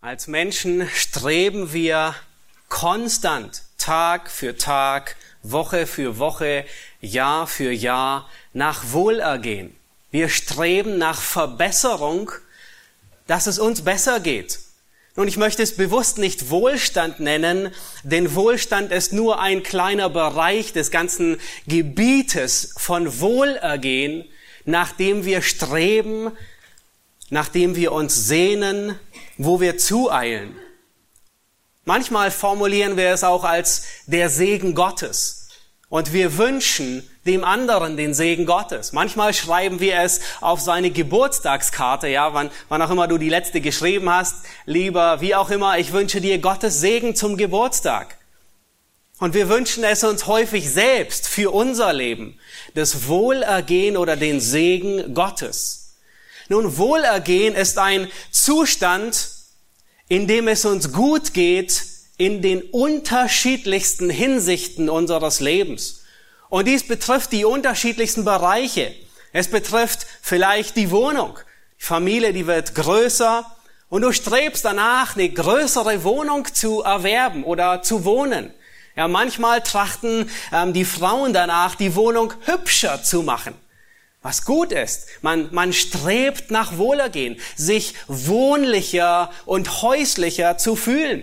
Als Menschen streben wir konstant, Tag für Tag, Woche für Woche, Jahr für Jahr nach Wohlergehen. Wir streben nach Verbesserung, dass es uns besser geht. Nun, ich möchte es bewusst nicht Wohlstand nennen, denn Wohlstand ist nur ein kleiner Bereich des ganzen Gebietes von Wohlergehen, nach dem wir streben, nach dem wir uns sehnen, wo wir zueilen. Manchmal formulieren wir es auch als der Segen Gottes. Und wir wünschen dem anderen den Segen Gottes. Manchmal schreiben wir es auf seine Geburtstagskarte, ja, wann, wann auch immer du die letzte geschrieben hast, lieber, wie auch immer, ich wünsche dir Gottes Segen zum Geburtstag. Und wir wünschen es uns häufig selbst für unser Leben, das Wohlergehen oder den Segen Gottes. Nun, Wohlergehen ist ein Zustand, in dem es uns gut geht in den unterschiedlichsten Hinsichten unseres Lebens. Und dies betrifft die unterschiedlichsten Bereiche. Es betrifft vielleicht die Wohnung. Die Familie, die wird größer und du strebst danach, eine größere Wohnung zu erwerben oder zu wohnen. Ja, manchmal trachten ähm, die Frauen danach, die Wohnung hübscher zu machen. Was gut ist. Man, man strebt nach Wohlergehen, sich wohnlicher und häuslicher zu fühlen,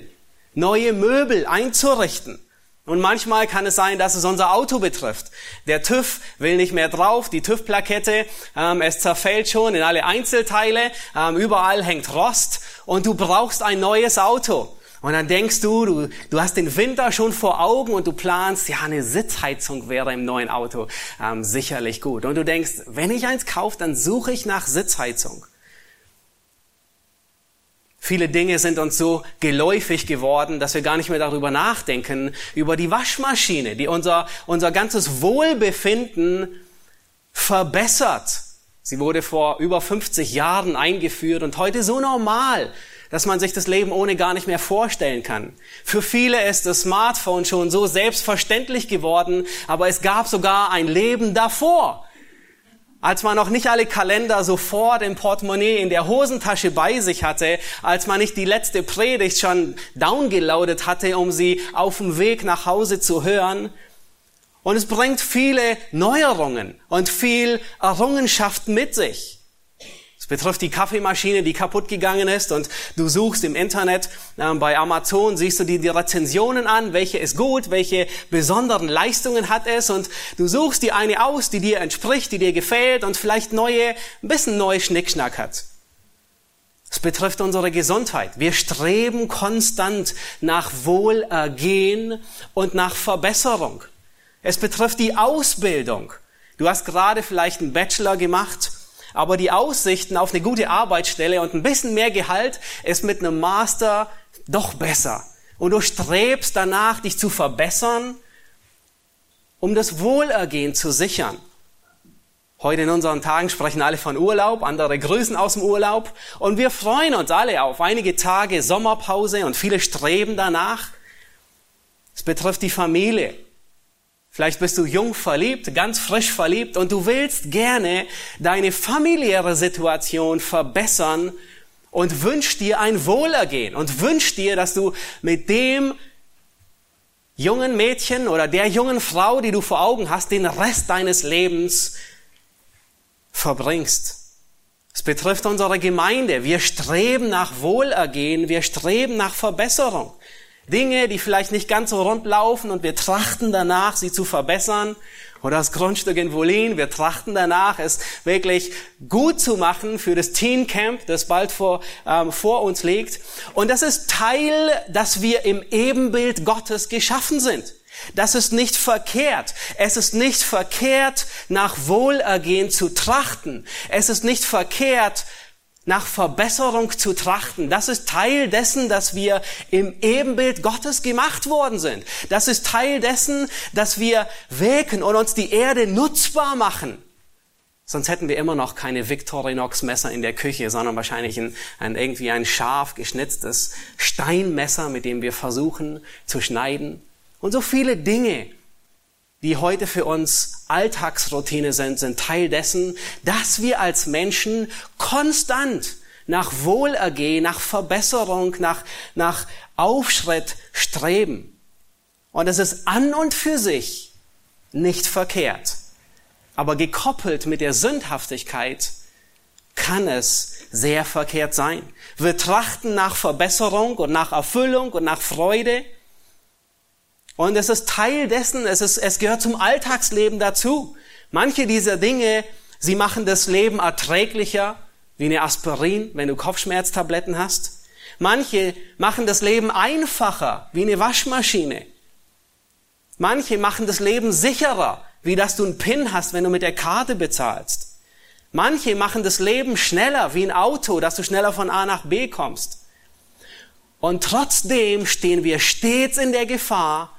neue Möbel einzurichten. Und manchmal kann es sein, dass es unser Auto betrifft. Der TÜV will nicht mehr drauf, die TÜV-Plakette, ähm, es zerfällt schon in alle Einzelteile, ähm, überall hängt Rost und du brauchst ein neues Auto. Und dann denkst du, du, du hast den Winter schon vor Augen und du planst, ja, eine Sitzheizung wäre im neuen Auto ähm, sicherlich gut. Und du denkst, wenn ich eins kaufe, dann suche ich nach Sitzheizung. Viele Dinge sind uns so geläufig geworden, dass wir gar nicht mehr darüber nachdenken, über die Waschmaschine, die unser, unser ganzes Wohlbefinden verbessert. Sie wurde vor über 50 Jahren eingeführt und heute so normal, dass man sich das Leben ohne gar nicht mehr vorstellen kann. Für viele ist das Smartphone schon so selbstverständlich geworden, aber es gab sogar ein Leben davor als man noch nicht alle Kalender sofort im Portemonnaie in der Hosentasche bei sich hatte, als man nicht die letzte Predigt schon downgeloadet hatte, um sie auf dem Weg nach Hause zu hören. Und es bringt viele Neuerungen und viel Errungenschaft mit sich. Es betrifft die Kaffeemaschine, die kaputt gegangen ist und du suchst im Internet äh, bei Amazon, siehst du dir die Rezensionen an, welche ist gut, welche besonderen Leistungen hat es und du suchst die eine aus, die dir entspricht, die dir gefällt und vielleicht neue, ein bisschen neue Schnickschnack hat. Es betrifft unsere Gesundheit. Wir streben konstant nach Wohlergehen und nach Verbesserung. Es betrifft die Ausbildung. Du hast gerade vielleicht einen Bachelor gemacht aber die Aussichten auf eine gute Arbeitsstelle und ein bisschen mehr Gehalt ist mit einem Master doch besser. Und du strebst danach, dich zu verbessern, um das Wohlergehen zu sichern. Heute in unseren Tagen sprechen alle von Urlaub, andere grüßen aus dem Urlaub und wir freuen uns alle auf einige Tage Sommerpause und viele streben danach. Es betrifft die Familie. Vielleicht bist du jung verliebt, ganz frisch verliebt und du willst gerne deine familiäre Situation verbessern und wünschst dir ein Wohlergehen und wünschst dir, dass du mit dem jungen Mädchen oder der jungen Frau, die du vor Augen hast, den Rest deines Lebens verbringst. Es betrifft unsere Gemeinde. Wir streben nach Wohlergehen, wir streben nach Verbesserung. Dinge, die vielleicht nicht ganz so rund laufen und wir trachten danach, sie zu verbessern. Oder das Grundstück in Wolin, wir trachten danach, es wirklich gut zu machen für das Teen Camp, das bald vor, ähm, vor uns liegt. Und das ist Teil, dass wir im Ebenbild Gottes geschaffen sind. Das ist nicht verkehrt. Es ist nicht verkehrt, nach Wohlergehen zu trachten. Es ist nicht verkehrt, nach Verbesserung zu trachten. Das ist Teil dessen, dass wir im Ebenbild Gottes gemacht worden sind. Das ist Teil dessen, dass wir wirken und uns die Erde nutzbar machen. Sonst hätten wir immer noch keine Victorinox Messer in der Küche, sondern wahrscheinlich ein, ein, irgendwie ein scharf geschnitztes Steinmesser, mit dem wir versuchen zu schneiden. Und so viele Dinge, die heute für uns Alltagsroutine sind, sind Teil dessen, dass wir als Menschen konstant nach Wohlergehen, nach Verbesserung, nach, nach Aufschritt streben. Und es ist an und für sich nicht verkehrt. Aber gekoppelt mit der Sündhaftigkeit kann es sehr verkehrt sein. Wir trachten nach Verbesserung und nach Erfüllung und nach Freude. Und es ist Teil dessen, es, ist, es gehört zum Alltagsleben dazu. Manche dieser Dinge, sie machen das Leben erträglicher, wie eine Aspirin, wenn du Kopfschmerztabletten hast. Manche machen das Leben einfacher, wie eine Waschmaschine. Manche machen das Leben sicherer, wie dass du einen PIN hast, wenn du mit der Karte bezahlst. Manche machen das Leben schneller, wie ein Auto, dass du schneller von A nach B kommst. Und trotzdem stehen wir stets in der Gefahr,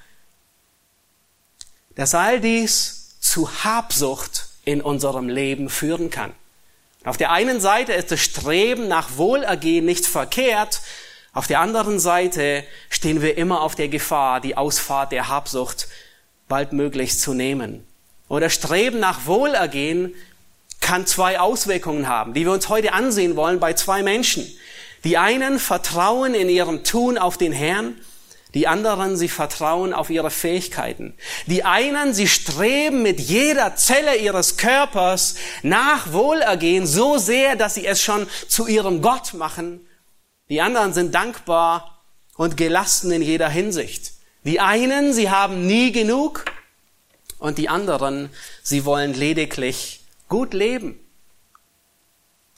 dass all dies zu Habsucht in unserem Leben führen kann. Auf der einen Seite ist das Streben nach Wohlergehen nicht verkehrt, auf der anderen Seite stehen wir immer auf der Gefahr, die Ausfahrt der Habsucht baldmöglichst zu nehmen. Oder Streben nach Wohlergehen kann zwei Auswirkungen haben, die wir uns heute ansehen wollen bei zwei Menschen. Die einen vertrauen in ihrem Tun auf den Herrn, die anderen, sie vertrauen auf ihre Fähigkeiten. Die einen, sie streben mit jeder Zelle ihres Körpers nach Wohlergehen so sehr, dass sie es schon zu ihrem Gott machen. Die anderen sind dankbar und gelassen in jeder Hinsicht. Die einen, sie haben nie genug und die anderen, sie wollen lediglich gut leben.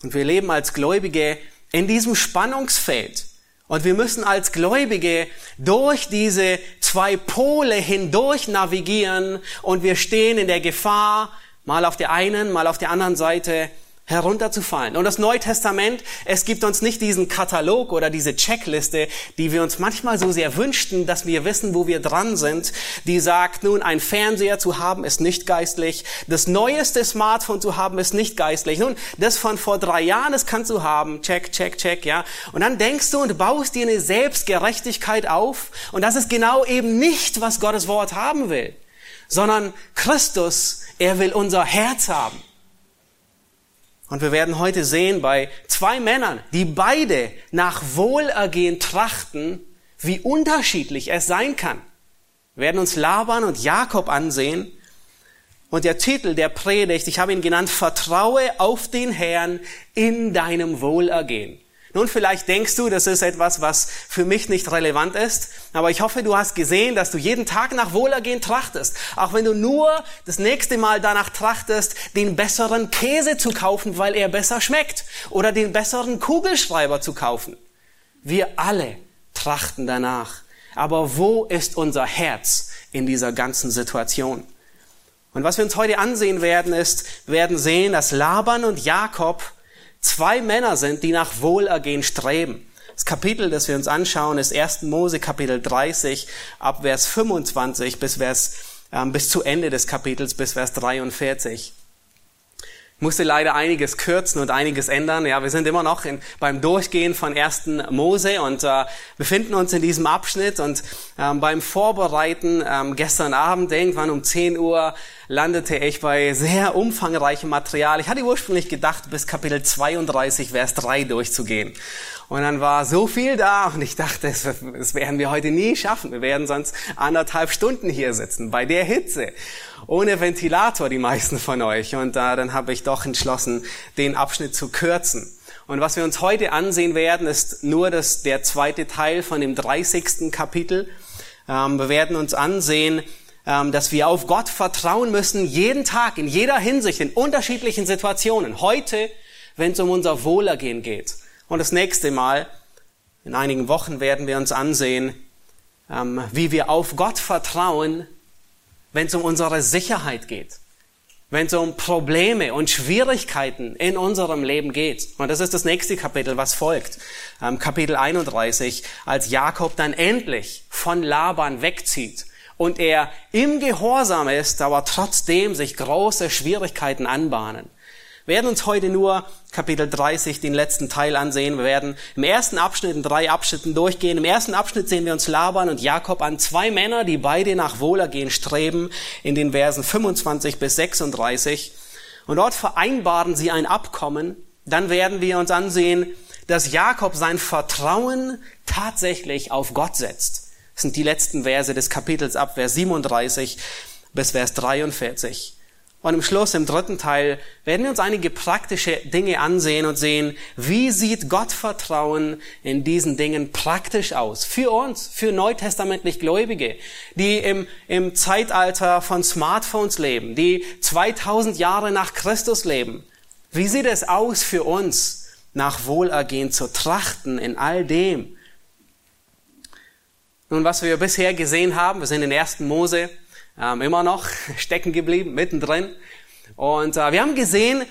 Und wir leben als Gläubige in diesem Spannungsfeld. Und wir müssen als Gläubige durch diese zwei Pole hindurch navigieren. Und wir stehen in der Gefahr, mal auf der einen, mal auf der anderen Seite herunterzufallen. Und das Neue Testament, es gibt uns nicht diesen Katalog oder diese Checkliste, die wir uns manchmal so sehr wünschten, dass wir wissen, wo wir dran sind, die sagt, nun, ein Fernseher zu haben ist nicht geistlich, das neueste Smartphone zu haben ist nicht geistlich, nun, das von vor drei Jahren, das kannst du haben, check, check, check, ja. Und dann denkst du und baust dir eine Selbstgerechtigkeit auf und das ist genau eben nicht, was Gottes Wort haben will, sondern Christus, er will unser Herz haben. Und wir werden heute sehen bei zwei Männern, die beide nach Wohlergehen trachten, wie unterschiedlich es sein kann. Wir werden uns Laban und Jakob ansehen. Und der Titel der Predigt, ich habe ihn genannt, Vertraue auf den Herrn in deinem Wohlergehen. Nun, vielleicht denkst du, das ist etwas, was für mich nicht relevant ist, aber ich hoffe, du hast gesehen, dass du jeden Tag nach Wohlergehen trachtest. Auch wenn du nur das nächste Mal danach trachtest, den besseren Käse zu kaufen, weil er besser schmeckt, oder den besseren Kugelschreiber zu kaufen. Wir alle trachten danach. Aber wo ist unser Herz in dieser ganzen Situation? Und was wir uns heute ansehen werden, ist, werden sehen, dass Laban und Jakob zwei Männer sind, die nach Wohlergehen streben. Das Kapitel, das wir uns anschauen, ist 1. Mose Kapitel 30 ab Vers 25 bis Vers, äh, bis zu Ende des Kapitels bis Vers 43 musste leider einiges kürzen und einiges ändern. Ja, wir sind immer noch in, beim Durchgehen von ersten Mose und äh, befinden uns in diesem Abschnitt und ähm, beim Vorbereiten ähm, gestern Abend irgendwann um 10 Uhr landete ich bei sehr umfangreichem Material. Ich hatte ursprünglich gedacht, bis Kapitel 32, Vers 3 durchzugehen. Und dann war so viel da und ich dachte, das, das werden wir heute nie schaffen. Wir werden sonst anderthalb Stunden hier sitzen, bei der Hitze. Ohne Ventilator, die meisten von euch. Und äh, dann habe ich doch entschlossen, den Abschnitt zu kürzen. Und was wir uns heute ansehen werden, ist nur das, der zweite Teil von dem 30. Kapitel. Ähm, wir werden uns ansehen, ähm, dass wir auf Gott vertrauen müssen, jeden Tag, in jeder Hinsicht, in unterschiedlichen Situationen. Heute, wenn es um unser Wohlergehen geht. Und das nächste Mal, in einigen Wochen, werden wir uns ansehen, ähm, wie wir auf Gott vertrauen, wenn es um unsere Sicherheit geht, wenn es um Probleme und Schwierigkeiten in unserem Leben geht. Und das ist das nächste Kapitel, was folgt. Ähm, Kapitel 31, als Jakob dann endlich von Laban wegzieht und er im Gehorsam ist, aber trotzdem sich große Schwierigkeiten anbahnen. Wir werden uns heute nur Kapitel 30, den letzten Teil ansehen. Wir werden im ersten Abschnitt in drei Abschnitten durchgehen. Im ersten Abschnitt sehen wir uns Laban und Jakob an, zwei Männer, die beide nach Wohlergehen streben, in den Versen 25 bis 36. Und dort vereinbaren sie ein Abkommen. Dann werden wir uns ansehen, dass Jakob sein Vertrauen tatsächlich auf Gott setzt. Das sind die letzten Verse des Kapitels ab Vers 37 bis Vers 43. Und im Schluss, im dritten Teil, werden wir uns einige praktische Dinge ansehen und sehen, wie sieht Gottvertrauen in diesen Dingen praktisch aus? Für uns, für neutestamentlich Gläubige, die im, im Zeitalter von Smartphones leben, die 2000 Jahre nach Christus leben. Wie sieht es aus für uns, nach Wohlergehen zu trachten in all dem? Nun, was wir bisher gesehen haben, wir sind in 1. Mose, ähm, immer noch stecken geblieben, mittendrin. Und äh, wir haben gesehen,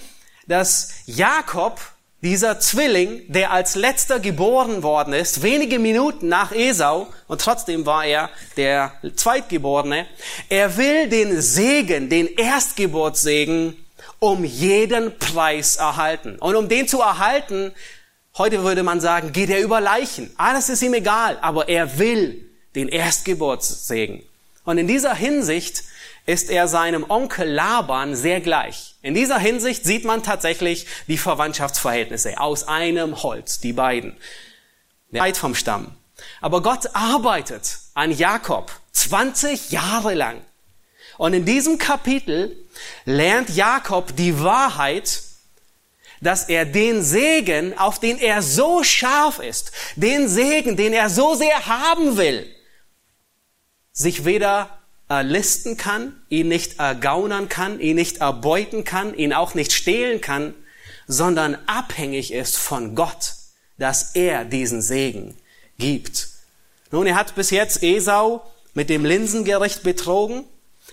dass Jakob, dieser Zwilling, der als letzter geboren worden ist, wenige Minuten nach Esau, und trotzdem war er der Zweitgeborene, er will den Segen, den Erstgeburtssegen, um jeden Preis erhalten. Und um den zu erhalten, heute würde man sagen, geht er über Leichen. Alles ist ihm egal, aber er will den Erstgeburtssegen. Und in dieser Hinsicht ist er seinem Onkel Laban sehr gleich. In dieser Hinsicht sieht man tatsächlich die Verwandtschaftsverhältnisse aus einem Holz, die beiden. Der Weit vom Stamm. Aber Gott arbeitet an Jakob 20 Jahre lang. Und in diesem Kapitel lernt Jakob die Wahrheit, dass er den Segen, auf den er so scharf ist, den Segen, den er so sehr haben will, sich weder erlisten kann, ihn nicht ergaunern kann, ihn nicht erbeuten kann, ihn auch nicht stehlen kann, sondern abhängig ist von Gott, dass er diesen Segen gibt. Nun, er hat bis jetzt Esau mit dem Linsengericht betrogen.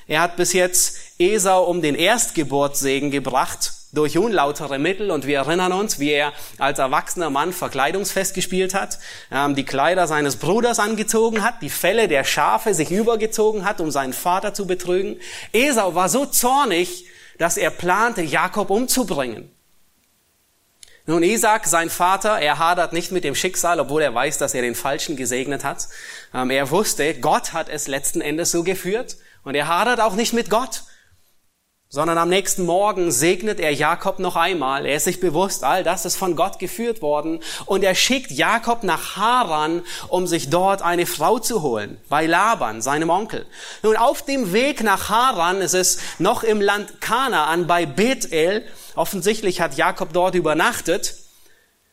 Er hat bis jetzt Esau um den Erstgeburtssegen gebracht durch unlautere Mittel und wir erinnern uns, wie er als erwachsener Mann Verkleidungsfest gespielt hat, ähm, die Kleider seines Bruders angezogen hat, die Felle der Schafe sich übergezogen hat, um seinen Vater zu betrügen. Esau war so zornig, dass er plante, Jakob umzubringen. Nun, Isaac, sein Vater, er hadert nicht mit dem Schicksal, obwohl er weiß, dass er den Falschen gesegnet hat. Ähm, er wusste, Gott hat es letzten Endes so geführt und er hadert auch nicht mit Gott sondern am nächsten Morgen segnet er Jakob noch einmal. Er ist sich bewusst, all das ist von Gott geführt worden. Und er schickt Jakob nach Haran, um sich dort eine Frau zu holen, bei Laban, seinem Onkel. Nun, auf dem Weg nach Haran, es ist noch im Land Kanaan bei Bethel, offensichtlich hat Jakob dort übernachtet,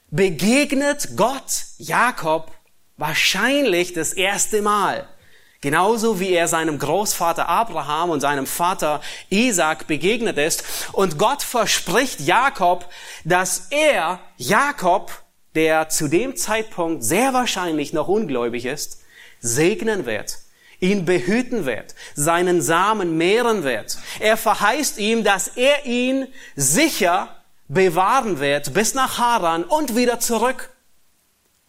begegnet Gott Jakob wahrscheinlich das erste Mal. Genauso wie er seinem Großvater Abraham und seinem Vater Isaac begegnet ist. Und Gott verspricht Jakob, dass er, Jakob, der zu dem Zeitpunkt sehr wahrscheinlich noch ungläubig ist, segnen wird, ihn behüten wird, seinen Samen mehren wird. Er verheißt ihm, dass er ihn sicher bewahren wird bis nach Haran und wieder zurück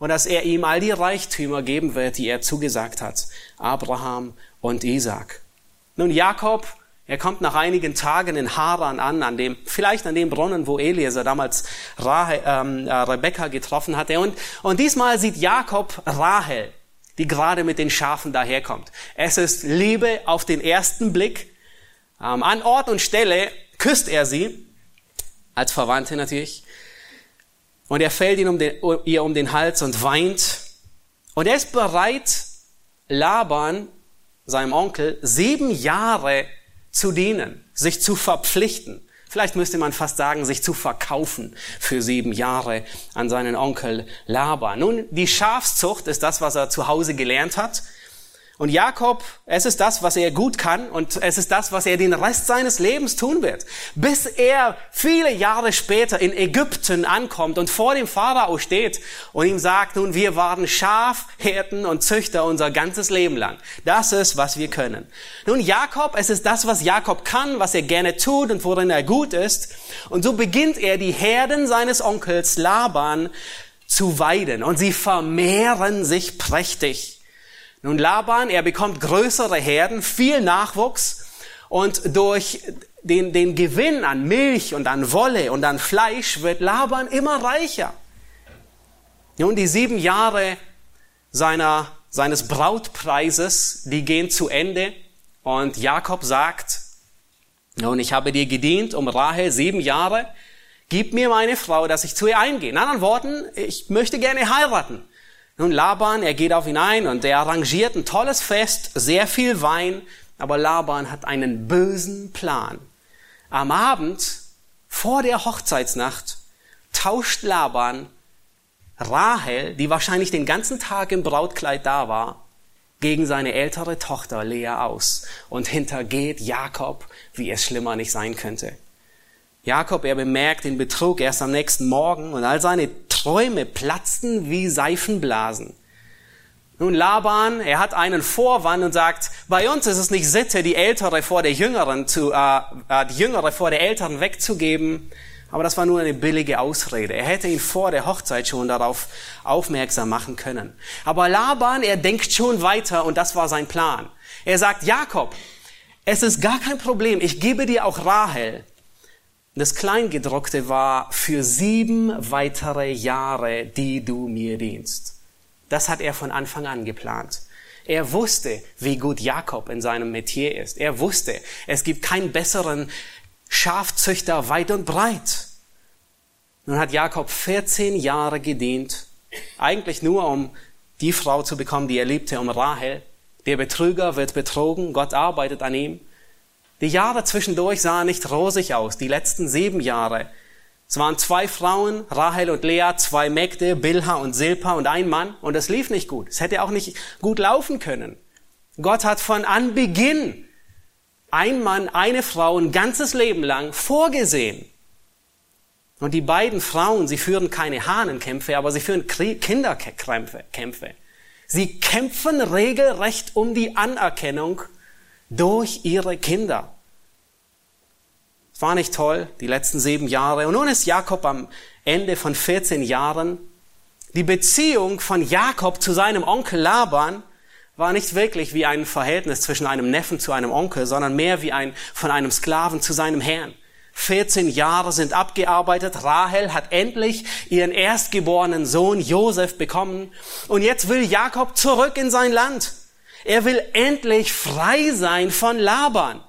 und dass er ihm all die Reichtümer geben wird, die er zugesagt hat. Abraham und Isaac. Nun, Jakob, er kommt nach einigen Tagen in Haran an, an dem, vielleicht an dem Brunnen, wo Eliezer damals Rahel, ähm, äh, Rebekka getroffen hatte. Und, und diesmal sieht Jakob Rahel, die gerade mit den Schafen daherkommt. Es ist Liebe auf den ersten Blick. Ähm, an Ort und Stelle küsst er sie, als Verwandte natürlich. Und er fällt ihn um den, ihr um den Hals und weint. Und er ist bereit, Laban, seinem Onkel, sieben Jahre zu dienen, sich zu verpflichten. Vielleicht müsste man fast sagen, sich zu verkaufen für sieben Jahre an seinen Onkel Laban. Nun, die Schafszucht ist das, was er zu Hause gelernt hat. Und Jakob, es ist das, was er gut kann und es ist das, was er den Rest seines Lebens tun wird. Bis er viele Jahre später in Ägypten ankommt und vor dem Pharao steht und ihm sagt, nun, wir waren Schafhirten und Züchter unser ganzes Leben lang. Das ist, was wir können. Nun, Jakob, es ist das, was Jakob kann, was er gerne tut und worin er gut ist. Und so beginnt er, die Herden seines Onkels Laban zu weiden und sie vermehren sich prächtig. Nun Laban, er bekommt größere Herden, viel Nachwuchs und durch den, den Gewinn an Milch und an Wolle und an Fleisch wird Laban immer reicher. Nun, die sieben Jahre seiner, seines Brautpreises, die gehen zu Ende und Jakob sagt, nun, ich habe dir gedient um Rahel sieben Jahre, gib mir meine Frau, dass ich zu ihr eingehe. In anderen Worten, ich möchte gerne heiraten. Nun, Laban, er geht auf ihn ein und er arrangiert ein tolles Fest, sehr viel Wein, aber Laban hat einen bösen Plan. Am Abend vor der Hochzeitsnacht tauscht Laban Rahel, die wahrscheinlich den ganzen Tag im Brautkleid da war, gegen seine ältere Tochter Lea aus und hintergeht Jakob, wie es schlimmer nicht sein könnte. Jakob, er bemerkt den Betrug erst am nächsten Morgen und all seine Träume platzten wie Seifenblasen. Nun, Laban, er hat einen Vorwand und sagt, bei uns ist es nicht Sitte, die Ältere vor der Jüngeren zu, äh, äh, die Jüngere vor der Älteren wegzugeben. Aber das war nur eine billige Ausrede. Er hätte ihn vor der Hochzeit schon darauf aufmerksam machen können. Aber Laban, er denkt schon weiter und das war sein Plan. Er sagt, Jakob, es ist gar kein Problem. Ich gebe dir auch Rahel. Das Kleingedruckte war für sieben weitere Jahre, die du mir dienst. Das hat er von Anfang an geplant. Er wusste, wie gut Jakob in seinem Metier ist. Er wusste, es gibt keinen besseren Schafzüchter weit und breit. Nun hat Jakob 14 Jahre gedient, eigentlich nur um die Frau zu bekommen, die er liebte, um Rahel. Der Betrüger wird betrogen, Gott arbeitet an ihm. Die Jahre zwischendurch sahen nicht rosig aus, die letzten sieben Jahre. Es waren zwei Frauen, Rahel und Lea, zwei Mägde, Bilha und Silpa und ein Mann. Und es lief nicht gut. Es hätte auch nicht gut laufen können. Gott hat von Anbeginn ein Mann, eine Frau ein ganzes Leben lang vorgesehen. Und die beiden Frauen, sie führen keine Hahnenkämpfe, aber sie führen Kinderkämpfe. Sie kämpfen regelrecht um die Anerkennung durch ihre Kinder war nicht toll, die letzten sieben Jahre. Und nun ist Jakob am Ende von 14 Jahren. Die Beziehung von Jakob zu seinem Onkel Laban war nicht wirklich wie ein Verhältnis zwischen einem Neffen zu einem Onkel, sondern mehr wie ein von einem Sklaven zu seinem Herrn. 14 Jahre sind abgearbeitet. Rahel hat endlich ihren erstgeborenen Sohn Josef bekommen. Und jetzt will Jakob zurück in sein Land. Er will endlich frei sein von Laban.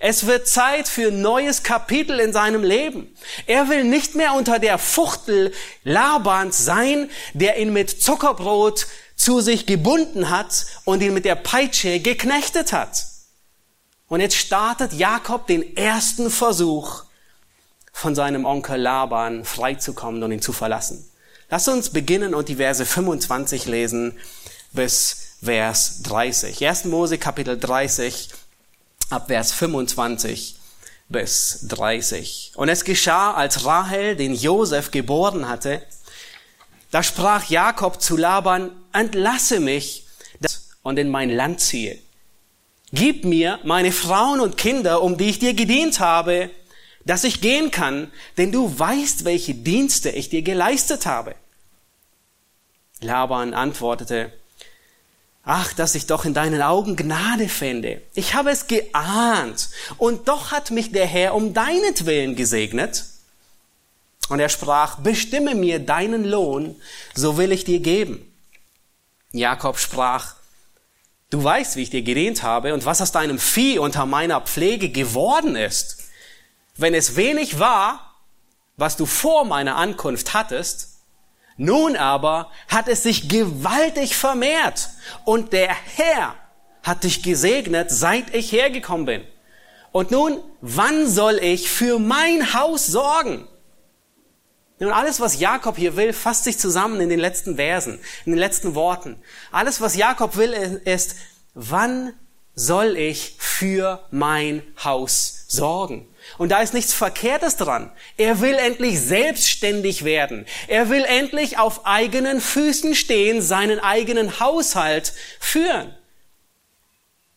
Es wird Zeit für ein neues Kapitel in seinem Leben. Er will nicht mehr unter der Fuchtel Labans sein, der ihn mit Zuckerbrot zu sich gebunden hat und ihn mit der Peitsche geknechtet hat. Und jetzt startet Jakob den ersten Versuch, von seinem Onkel Laban freizukommen und ihn zu verlassen. Lass uns beginnen und die Verse 25 lesen bis Vers 30. 1. Mose Kapitel 30 ab Vers 25 bis 30. Und es geschah, als Rahel den Josef geboren hatte, da sprach Jakob zu Laban, entlasse mich und in mein Land ziehe. Gib mir meine Frauen und Kinder, um die ich dir gedient habe, dass ich gehen kann, denn du weißt, welche Dienste ich dir geleistet habe. Laban antwortete, Ach, dass ich doch in deinen Augen Gnade fände. Ich habe es geahnt. Und doch hat mich der Herr um deinetwillen gesegnet. Und er sprach, bestimme mir deinen Lohn, so will ich dir geben. Jakob sprach, du weißt, wie ich dir gedient habe und was aus deinem Vieh unter meiner Pflege geworden ist. Wenn es wenig war, was du vor meiner Ankunft hattest, nun aber hat es sich gewaltig vermehrt und der Herr hat dich gesegnet, seit ich hergekommen bin. Und nun, wann soll ich für mein Haus sorgen? Nun, alles, was Jakob hier will, fasst sich zusammen in den letzten Versen, in den letzten Worten. Alles, was Jakob will, ist, wann soll ich für mein Haus sorgen? Und da ist nichts Verkehrtes dran. Er will endlich selbstständig werden. Er will endlich auf eigenen Füßen stehen, seinen eigenen Haushalt führen.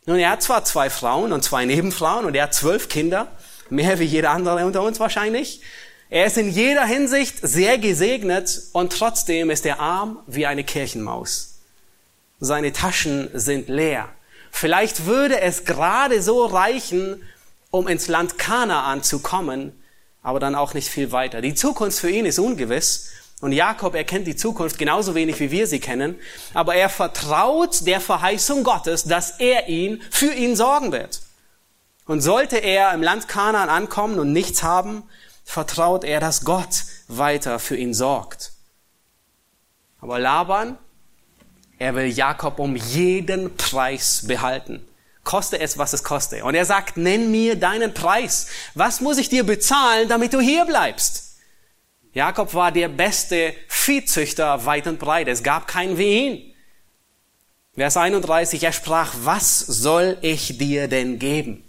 Nun, er hat zwar zwei Frauen und zwei Nebenfrauen und er hat zwölf Kinder, mehr wie jeder andere unter uns wahrscheinlich. Er ist in jeder Hinsicht sehr gesegnet und trotzdem ist er arm wie eine Kirchenmaus. Seine Taschen sind leer. Vielleicht würde es gerade so reichen, um ins Land Kanaan zu kommen, aber dann auch nicht viel weiter. Die Zukunft für ihn ist ungewiss. Und Jakob erkennt die Zukunft genauso wenig, wie wir sie kennen. Aber er vertraut der Verheißung Gottes, dass er ihn, für ihn sorgen wird. Und sollte er im Land Kanaan ankommen und nichts haben, vertraut er, dass Gott weiter für ihn sorgt. Aber Laban, er will Jakob um jeden Preis behalten. Koste es, was es koste. Und er sagt, nenn mir deinen Preis. Was muss ich dir bezahlen, damit du hier bleibst? Jakob war der beste Viehzüchter weit und breit. Es gab keinen wie ihn. Vers 31, er sprach, was soll ich dir denn geben?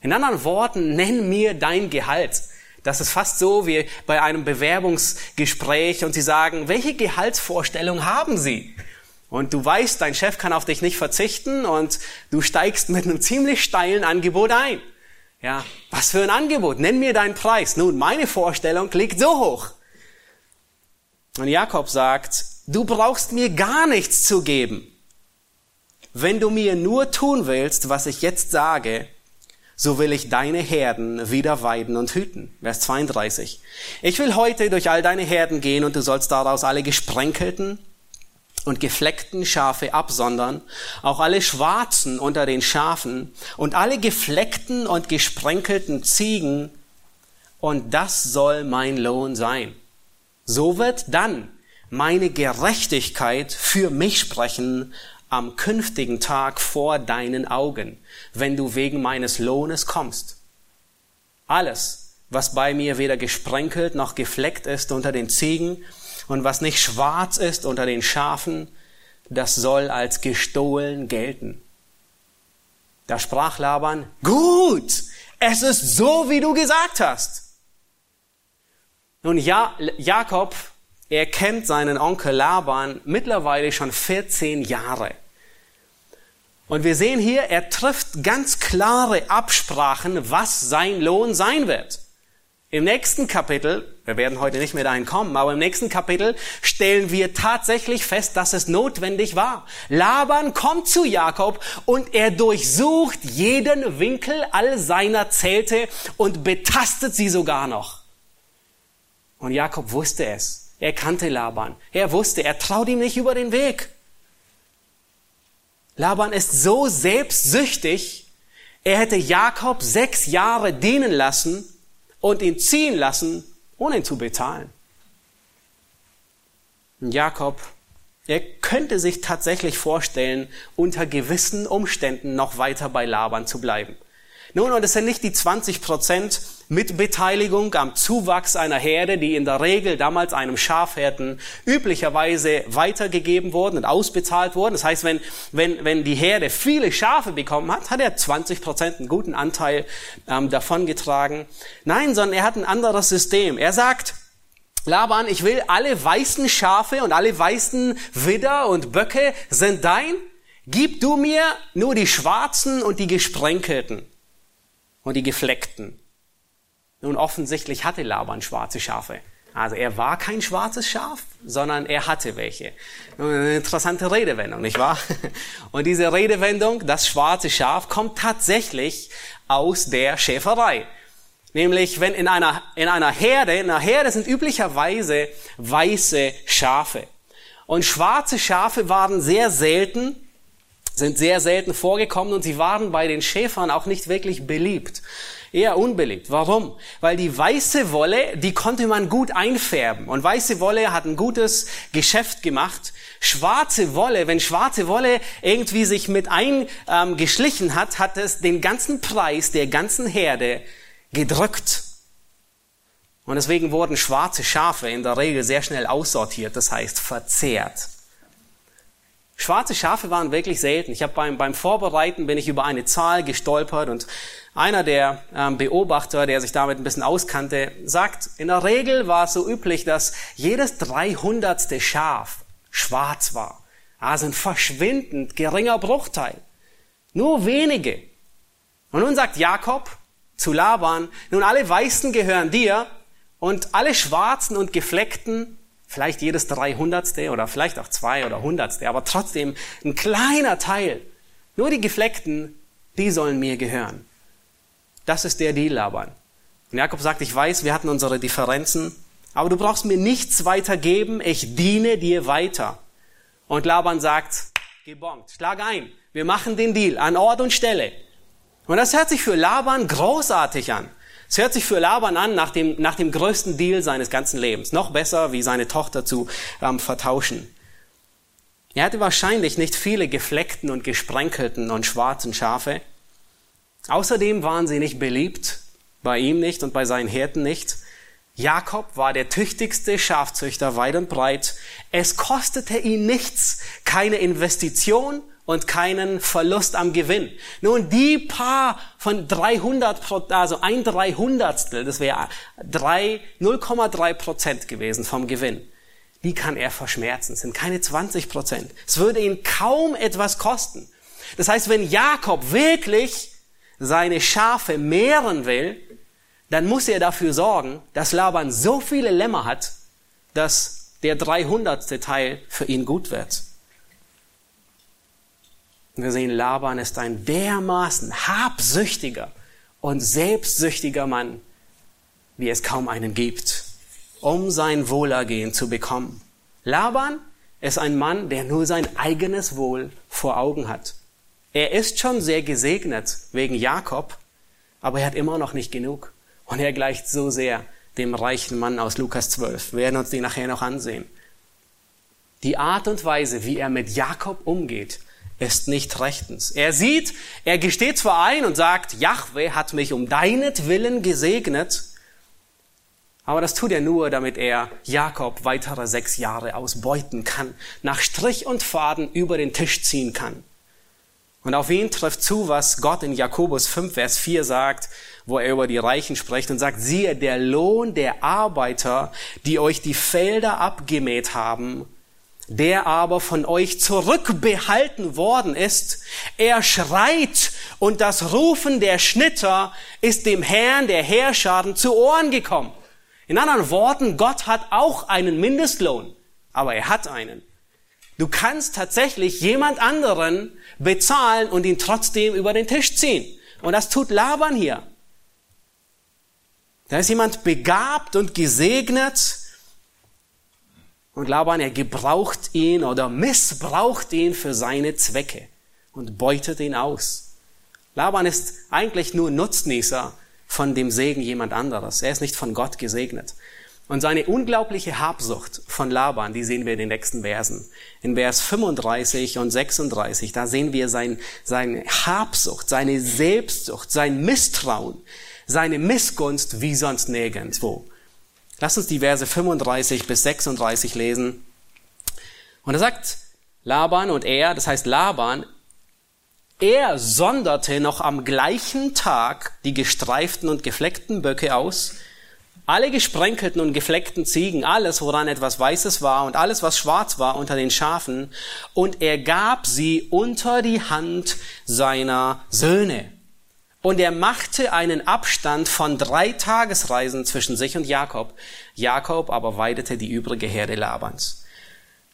In anderen Worten, nenn mir dein Gehalt. Das ist fast so wie bei einem Bewerbungsgespräch und sie sagen, welche Gehaltsvorstellung haben Sie? Und du weißt, dein Chef kann auf dich nicht verzichten und du steigst mit einem ziemlich steilen Angebot ein. Ja, was für ein Angebot? Nenn mir deinen Preis. Nun, meine Vorstellung liegt so hoch. Und Jakob sagt, du brauchst mir gar nichts zu geben. Wenn du mir nur tun willst, was ich jetzt sage, so will ich deine Herden wieder weiden und hüten. Vers 32. Ich will heute durch all deine Herden gehen und du sollst daraus alle gesprenkelten und gefleckten Schafe absondern, auch alle Schwarzen unter den Schafen und alle gefleckten und gesprenkelten Ziegen, und das soll mein Lohn sein. So wird dann meine Gerechtigkeit für mich sprechen am künftigen Tag vor deinen Augen, wenn du wegen meines Lohnes kommst. Alles, was bei mir weder gesprenkelt noch gefleckt ist unter den Ziegen und was nicht schwarz ist unter den Schafen, das soll als gestohlen gelten. Da sprach Laban, gut, es ist so, wie du gesagt hast. Nun, ja, Jakob er kennt seinen Onkel Laban mittlerweile schon 14 Jahre. Und wir sehen hier, er trifft ganz klare Absprachen, was sein Lohn sein wird. Im nächsten Kapitel, wir werden heute nicht mehr dahin kommen, aber im nächsten Kapitel stellen wir tatsächlich fest, dass es notwendig war. Laban kommt zu Jakob und er durchsucht jeden Winkel all seiner Zelte und betastet sie sogar noch. Und Jakob wusste es. Er kannte Laban. Er wusste, er traut ihm nicht über den Weg. Laban ist so selbstsüchtig, er hätte Jakob sechs Jahre dienen lassen und ihn ziehen lassen, ohne ihn zu bezahlen. Jakob, er könnte sich tatsächlich vorstellen, unter gewissen Umständen noch weiter bei Laban zu bleiben. Nun, und es sind nicht die 20 Prozent Mitbeteiligung am Zuwachs einer Herde, die in der Regel damals einem Schafhirten üblicherweise weitergegeben wurden und ausbezahlt wurden. Das heißt, wenn, wenn, wenn die Herde viele Schafe bekommen hat, hat er 20 Prozent einen guten Anteil ähm, davongetragen. Nein, sondern er hat ein anderes System. Er sagt, Laban, ich will alle weißen Schafe und alle weißen Widder und Böcke sind dein. Gib du mir nur die schwarzen und die gesprenkelten und die gefleckten. Nun offensichtlich hatte Laban schwarze Schafe. Also er war kein schwarzes Schaf, sondern er hatte welche. Eine interessante Redewendung, nicht wahr? Und diese Redewendung, das schwarze Schaf, kommt tatsächlich aus der Schäferei. Nämlich, wenn in einer, in einer Herde, in einer Herde sind üblicherweise weiße Schafe. Und schwarze Schafe waren sehr selten sind sehr selten vorgekommen und sie waren bei den Schäfern auch nicht wirklich beliebt. Eher unbeliebt. Warum? Weil die weiße Wolle, die konnte man gut einfärben. Und weiße Wolle hat ein gutes Geschäft gemacht. Schwarze Wolle, wenn schwarze Wolle irgendwie sich mit eingeschlichen ähm, hat, hat es den ganzen Preis der ganzen Herde gedrückt. Und deswegen wurden schwarze Schafe in der Regel sehr schnell aussortiert, das heißt verzehrt. Schwarze Schafe waren wirklich selten. Ich habe beim, beim Vorbereiten bin ich über eine Zahl gestolpert und einer der ähm, Beobachter, der sich damit ein bisschen auskannte, sagt, in der Regel war es so üblich, dass jedes dreihundertste Schaf schwarz war. Also ein verschwindend geringer Bruchteil. Nur wenige. Und nun sagt Jakob zu Laban, nun alle Weißen gehören dir und alle Schwarzen und Gefleckten vielleicht jedes Dreihundertste oder vielleicht auch zwei oder Hundertste, aber trotzdem ein kleiner Teil. Nur die Gefleckten, die sollen mir gehören. Das ist der Deal, Laban. Und Jakob sagt, ich weiß, wir hatten unsere Differenzen, aber du brauchst mir nichts weiter geben, ich diene dir weiter. Und Laban sagt, gebongt, schlag ein, wir machen den Deal an Ort und Stelle. Und das hört sich für Laban großartig an. Es hört sich für Laban an nach dem, nach dem größten Deal seines ganzen Lebens. Noch besser, wie seine Tochter zu ähm, vertauschen. Er hatte wahrscheinlich nicht viele gefleckten und gesprenkelten und schwarzen Schafe. Außerdem waren sie nicht beliebt, bei ihm nicht und bei seinen Hirten nicht. Jakob war der tüchtigste Schafzüchter weit und breit. Es kostete ihn nichts, keine Investition und keinen Verlust am Gewinn. Nun, die paar von 300, also ein Dreihundertstel, das wäre 0,3 Prozent gewesen vom Gewinn, die kann er verschmerzen, das sind keine 20 Prozent. Es würde ihn kaum etwas kosten. Das heißt, wenn Jakob wirklich seine Schafe mehren will, dann muss er dafür sorgen, dass Laban so viele Lämmer hat, dass der 300. Teil für ihn gut wird. Wir sehen, Laban ist ein dermaßen habsüchtiger und selbstsüchtiger Mann, wie es kaum einen gibt, um sein Wohlergehen zu bekommen. Laban ist ein Mann, der nur sein eigenes Wohl vor Augen hat. Er ist schon sehr gesegnet wegen Jakob, aber er hat immer noch nicht genug. Und er gleicht so sehr dem reichen Mann aus Lukas 12. Wir werden uns die nachher noch ansehen. Die Art und Weise, wie er mit Jakob umgeht, ist nicht rechtens. Er sieht, er gesteht zwar ein und sagt, Jahwe hat mich um deinetwillen gesegnet, aber das tut er nur, damit er Jakob weitere sechs Jahre ausbeuten kann, nach Strich und Faden über den Tisch ziehen kann. Und auf ihn trifft zu, was Gott in Jakobus 5, Vers 4 sagt, wo er über die Reichen spricht und sagt, siehe, der Lohn der Arbeiter, die euch die Felder abgemäht haben, der aber von euch zurückbehalten worden ist, er schreit und das Rufen der Schnitter ist dem Herrn der Herrscharen zu Ohren gekommen. In anderen Worten, Gott hat auch einen Mindestlohn, aber er hat einen. Du kannst tatsächlich jemand anderen bezahlen und ihn trotzdem über den Tisch ziehen. Und das tut Laban hier. Da ist jemand begabt und gesegnet und Laban, er gebraucht ihn oder missbraucht ihn für seine Zwecke und beutet ihn aus. Laban ist eigentlich nur Nutznießer von dem Segen jemand anderes. Er ist nicht von Gott gesegnet. Und seine unglaubliche Habsucht von Laban, die sehen wir in den nächsten Versen. In Vers 35 und 36, da sehen wir sein, seine Habsucht, seine Selbstsucht, sein Misstrauen, seine Missgunst wie sonst nirgendwo. Lass uns die Verse 35 bis 36 lesen. Und er sagt, Laban und er, das heißt Laban, er sonderte noch am gleichen Tag die gestreiften und gefleckten Böcke aus, alle gesprenkelten und gefleckten Ziegen, alles, woran etwas Weißes war und alles, was schwarz war unter den Schafen, und er gab sie unter die Hand seiner Söhne. Und er machte einen Abstand von drei Tagesreisen zwischen sich und Jakob. Jakob aber weidete die übrige Herde Labans.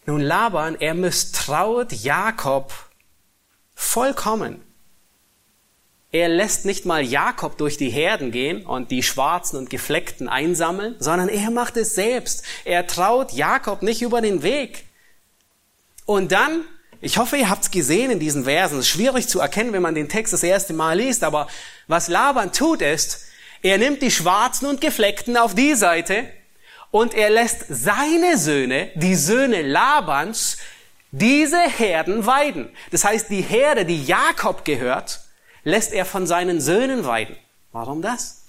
Nun Laban, er misstraut Jakob vollkommen. Er lässt nicht mal Jakob durch die Herden gehen und die Schwarzen und Gefleckten einsammeln, sondern er macht es selbst. Er traut Jakob nicht über den Weg. Und dann ich hoffe, ihr habt es gesehen in diesen Versen. Es ist schwierig zu erkennen, wenn man den Text das erste Mal liest, aber was Laban tut ist, er nimmt die Schwarzen und Gefleckten auf die Seite und er lässt seine Söhne, die Söhne Labans, diese Herden weiden. Das heißt, die Herde, die Jakob gehört, lässt er von seinen Söhnen weiden. Warum das?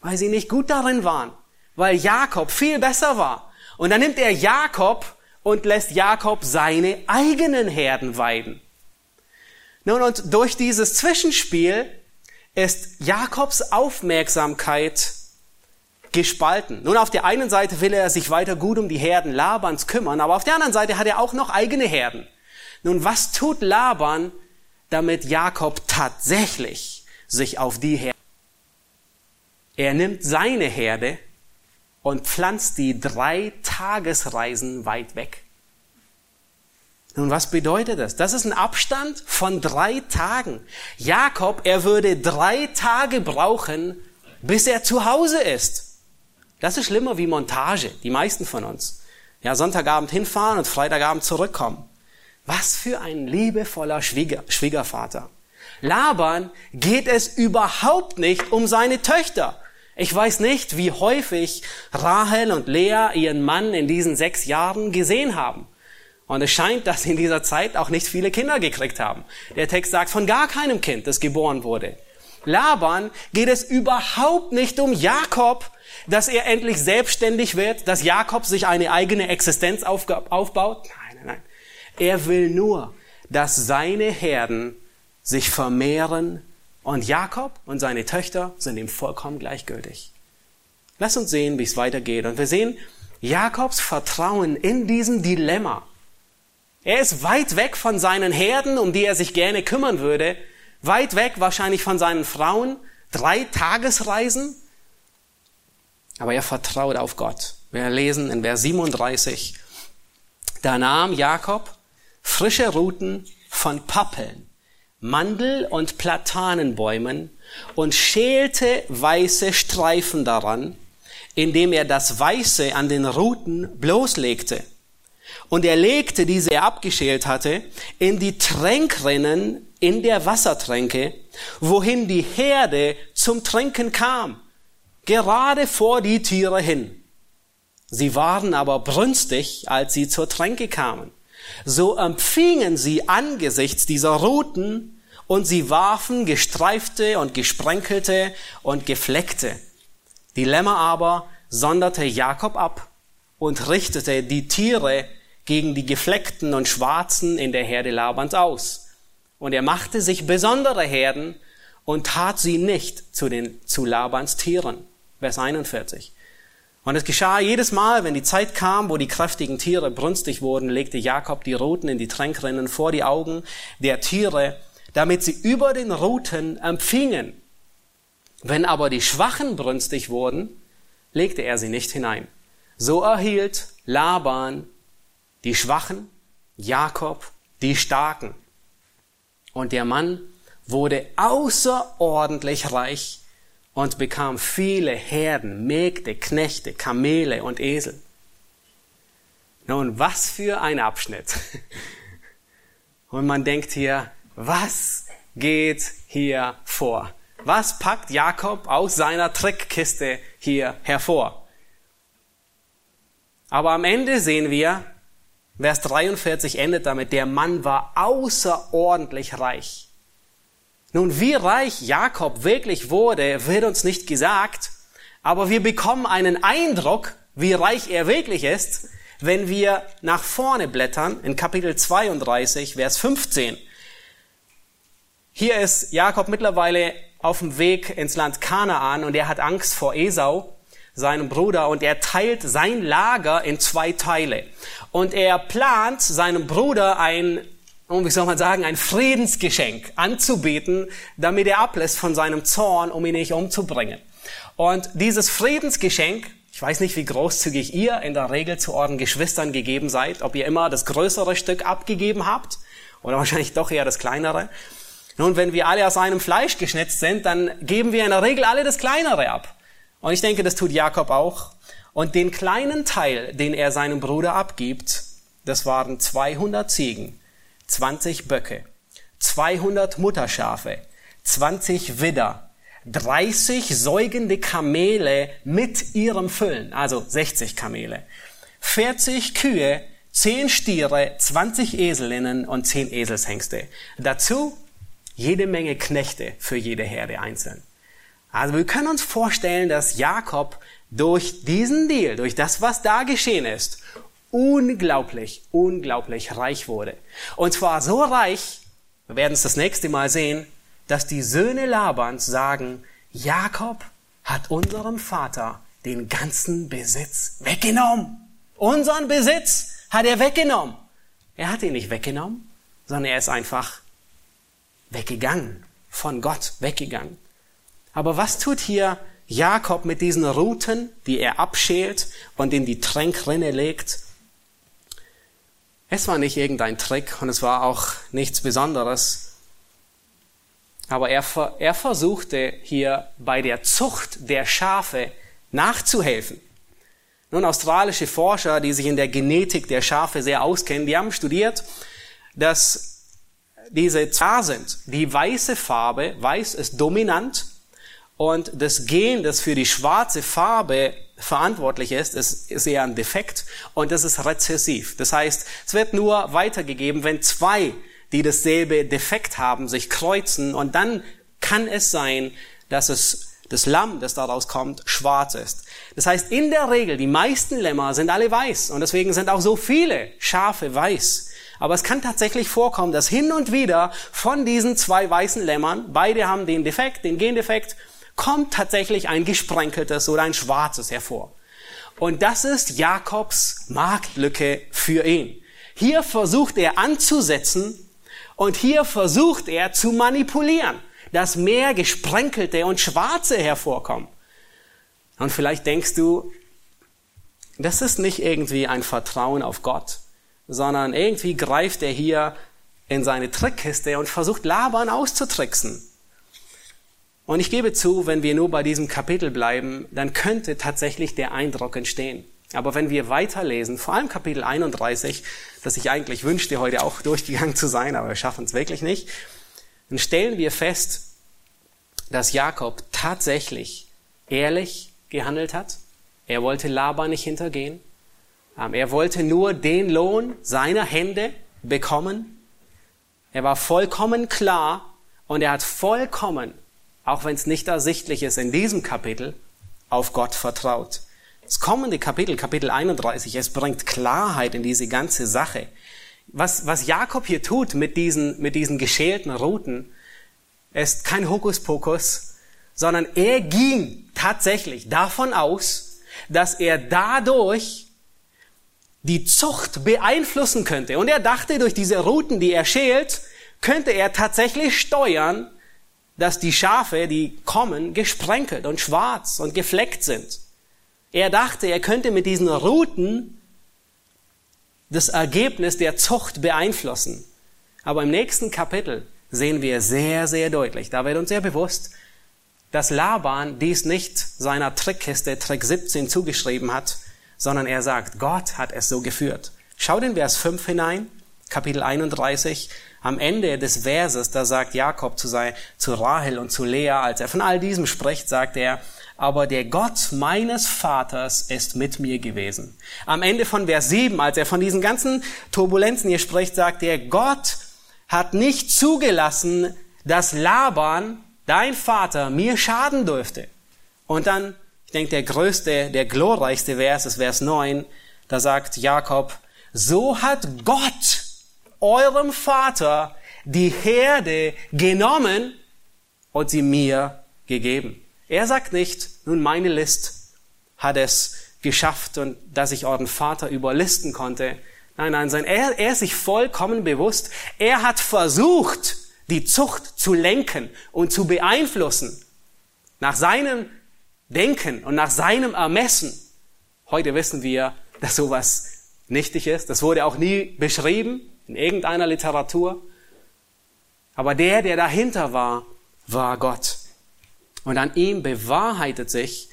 Weil sie nicht gut darin waren. Weil Jakob viel besser war. Und dann nimmt er Jakob und lässt Jakob seine eigenen Herden weiden. Nun, und durch dieses Zwischenspiel ist Jakobs Aufmerksamkeit gespalten. Nun, auf der einen Seite will er sich weiter gut um die Herden Labans kümmern, aber auf der anderen Seite hat er auch noch eigene Herden. Nun, was tut Laban, damit Jakob tatsächlich sich auf die Herde? Er nimmt seine Herde und pflanzt die drei Tagesreisen weit weg. Nun, was bedeutet das? Das ist ein Abstand von drei Tagen. Jakob, er würde drei Tage brauchen, bis er zu Hause ist. Das ist schlimmer wie Montage, die meisten von uns. Ja, Sonntagabend hinfahren und Freitagabend zurückkommen. Was für ein liebevoller Schwieger, Schwiegervater. Laban geht es überhaupt nicht um seine Töchter. Ich weiß nicht, wie häufig Rahel und Lea ihren Mann in diesen sechs Jahren gesehen haben. Und es scheint, dass sie in dieser Zeit auch nicht viele Kinder gekriegt haben. Der Text sagt von gar keinem Kind, das geboren wurde. Laban geht es überhaupt nicht um Jakob, dass er endlich selbstständig wird, dass Jakob sich eine eigene Existenz aufbaut. Nein, nein, nein. Er will nur, dass seine Herden sich vermehren und Jakob und seine Töchter sind ihm vollkommen gleichgültig. Lass uns sehen, wie es weitergeht. Und wir sehen Jakobs Vertrauen in diesem Dilemma. Er ist weit weg von seinen Herden, um die er sich gerne kümmern würde, weit weg wahrscheinlich von seinen Frauen, drei Tagesreisen, aber er vertraut auf Gott. Wir lesen in Vers 37, da nahm Jakob frische Ruten von Pappeln, Mandel- und Platanenbäumen und schälte weiße Streifen daran, indem er das Weiße an den Ruten bloßlegte. Und er legte, diese er abgeschält hatte, in die Tränkrinnen in der Wassertränke, wohin die Herde zum Trinken kam, gerade vor die Tiere hin. Sie waren aber brünstig, als sie zur Tränke kamen. So empfingen sie angesichts dieser Ruten und sie warfen gestreifte und gesprenkelte und gefleckte. Die Lämmer aber sonderte Jakob ab und richtete die Tiere gegen die gefleckten und schwarzen in der Herde Labans aus. Und er machte sich besondere Herden und tat sie nicht zu den zu Labans Tieren. Vers 41. Und es geschah jedes Mal, wenn die Zeit kam, wo die kräftigen Tiere brünstig wurden, legte Jakob die Ruten in die Tränkrinnen vor die Augen der Tiere, damit sie über den Ruten empfingen. Wenn aber die Schwachen brünstig wurden, legte er sie nicht hinein. So erhielt Laban die Schwachen, Jakob die Starken. Und der Mann wurde außerordentlich reich und bekam viele Herden, Mägde, Knechte, Kamele und Esel. Nun, was für ein Abschnitt. Und man denkt hier, was geht hier vor? Was packt Jakob aus seiner Trickkiste hier hervor? Aber am Ende sehen wir, Vers 43 endet damit, der Mann war außerordentlich reich. Nun, wie reich Jakob wirklich wurde, wird uns nicht gesagt, aber wir bekommen einen Eindruck, wie reich er wirklich ist, wenn wir nach vorne blättern in Kapitel 32, Vers 15. Hier ist Jakob mittlerweile auf dem Weg ins Land Kanaan und er hat Angst vor Esau seinem Bruder und er teilt sein Lager in zwei Teile. Und er plant seinem Bruder ein, wie soll man sagen, ein Friedensgeschenk anzubieten, damit er ablässt von seinem Zorn, um ihn nicht umzubringen. Und dieses Friedensgeschenk, ich weiß nicht, wie großzügig ihr in der Regel zu euren Geschwistern gegeben seid, ob ihr immer das größere Stück abgegeben habt oder wahrscheinlich doch eher das kleinere. Nun, wenn wir alle aus einem Fleisch geschnitzt sind, dann geben wir in der Regel alle das kleinere ab. Und ich denke, das tut Jakob auch. Und den kleinen Teil, den er seinem Bruder abgibt, das waren 200 Ziegen, 20 Böcke, 200 Mutterschafe, 20 Widder, 30 säugende Kamele mit ihrem Füllen, also 60 Kamele, 40 Kühe, 10 Stiere, 20 Eselinnen und 10 Eselshengste. Dazu jede Menge Knechte für jede Herde einzeln. Also wir können uns vorstellen, dass Jakob durch diesen Deal, durch das, was da geschehen ist, unglaublich, unglaublich reich wurde. Und zwar so reich, wir werden es das nächste Mal sehen, dass die Söhne Labans sagen, Jakob hat unserem Vater den ganzen Besitz weggenommen. Unseren Besitz hat er weggenommen. Er hat ihn nicht weggenommen, sondern er ist einfach weggegangen, von Gott weggegangen. Aber was tut hier Jakob mit diesen Ruten, die er abschält und in die Tränkrinne legt? Es war nicht irgendein Trick und es war auch nichts Besonderes. Aber er, er versuchte hier bei der Zucht der Schafe nachzuhelfen. Nun, australische Forscher, die sich in der Genetik der Schafe sehr auskennen, die haben studiert, dass diese da sind. Die weiße Farbe, weiß ist dominant und das Gen, das für die schwarze Farbe verantwortlich ist, ist, ist eher ein Defekt und das ist rezessiv. Das heißt, es wird nur weitergegeben, wenn zwei, die dasselbe Defekt haben, sich kreuzen und dann kann es sein, dass es das Lamm, das daraus kommt, schwarz ist. Das heißt, in der Regel, die meisten Lämmer sind alle weiß und deswegen sind auch so viele Schafe weiß. Aber es kann tatsächlich vorkommen, dass hin und wieder von diesen zwei weißen Lämmern, beide haben den Defekt, den Gendefekt, kommt tatsächlich ein gesprenkeltes oder ein schwarzes hervor. Und das ist Jakobs Marktlücke für ihn. Hier versucht er anzusetzen und hier versucht er zu manipulieren, dass mehr gesprenkelte und schwarze hervorkommen. Und vielleicht denkst du, das ist nicht irgendwie ein Vertrauen auf Gott, sondern irgendwie greift er hier in seine Trickkiste und versucht Laban auszutricksen. Und ich gebe zu, wenn wir nur bei diesem Kapitel bleiben, dann könnte tatsächlich der Eindruck entstehen. Aber wenn wir weiterlesen, vor allem Kapitel 31, das ich eigentlich wünschte, heute auch durchgegangen zu sein, aber wir schaffen es wirklich nicht, dann stellen wir fest, dass Jakob tatsächlich ehrlich gehandelt hat. Er wollte Laban nicht hintergehen. Ähm, er wollte nur den Lohn seiner Hände bekommen. Er war vollkommen klar und er hat vollkommen, auch wenn es nicht ersichtlich ist in diesem Kapitel, auf Gott vertraut. Das kommende Kapitel, Kapitel 31, es bringt Klarheit in diese ganze Sache. Was, was Jakob hier tut mit diesen, mit diesen geschälten Routen, ist kein Hokuspokus, sondern er ging tatsächlich davon aus, dass er dadurch die Zucht beeinflussen könnte. Und er dachte, durch diese Routen, die er schält, könnte er tatsächlich steuern, dass die Schafe, die kommen, gesprenkelt und schwarz und gefleckt sind. Er dachte, er könnte mit diesen Routen das Ergebnis der Zucht beeinflussen. Aber im nächsten Kapitel sehen wir sehr, sehr deutlich, da wird uns sehr bewusst, dass Laban dies nicht seiner Trickkiste Trick 17 zugeschrieben hat, sondern er sagt, Gott hat es so geführt. Schau den Vers 5 hinein, Kapitel 31. Am Ende des Verses, da sagt Jakob zu, sein, zu Rahel und zu Lea, als er von all diesem spricht, sagt er, aber der Gott meines Vaters ist mit mir gewesen. Am Ende von Vers 7, als er von diesen ganzen Turbulenzen hier spricht, sagt er, Gott hat nicht zugelassen, dass Laban, dein Vater, mir schaden dürfte. Und dann, ich denke, der größte, der glorreichste Vers ist Vers 9, da sagt Jakob, so hat Gott eurem Vater die Herde genommen und sie mir gegeben. Er sagt nicht, nun meine List hat es geschafft und dass ich euren Vater überlisten konnte. Nein, nein, sein, er, er ist sich vollkommen bewusst. Er hat versucht, die Zucht zu lenken und zu beeinflussen. Nach seinem Denken und nach seinem Ermessen. Heute wissen wir, dass sowas nichtig ist. Das wurde auch nie beschrieben in irgendeiner Literatur. Aber der, der dahinter war, war Gott. Und an ihm bewahrheitet sich,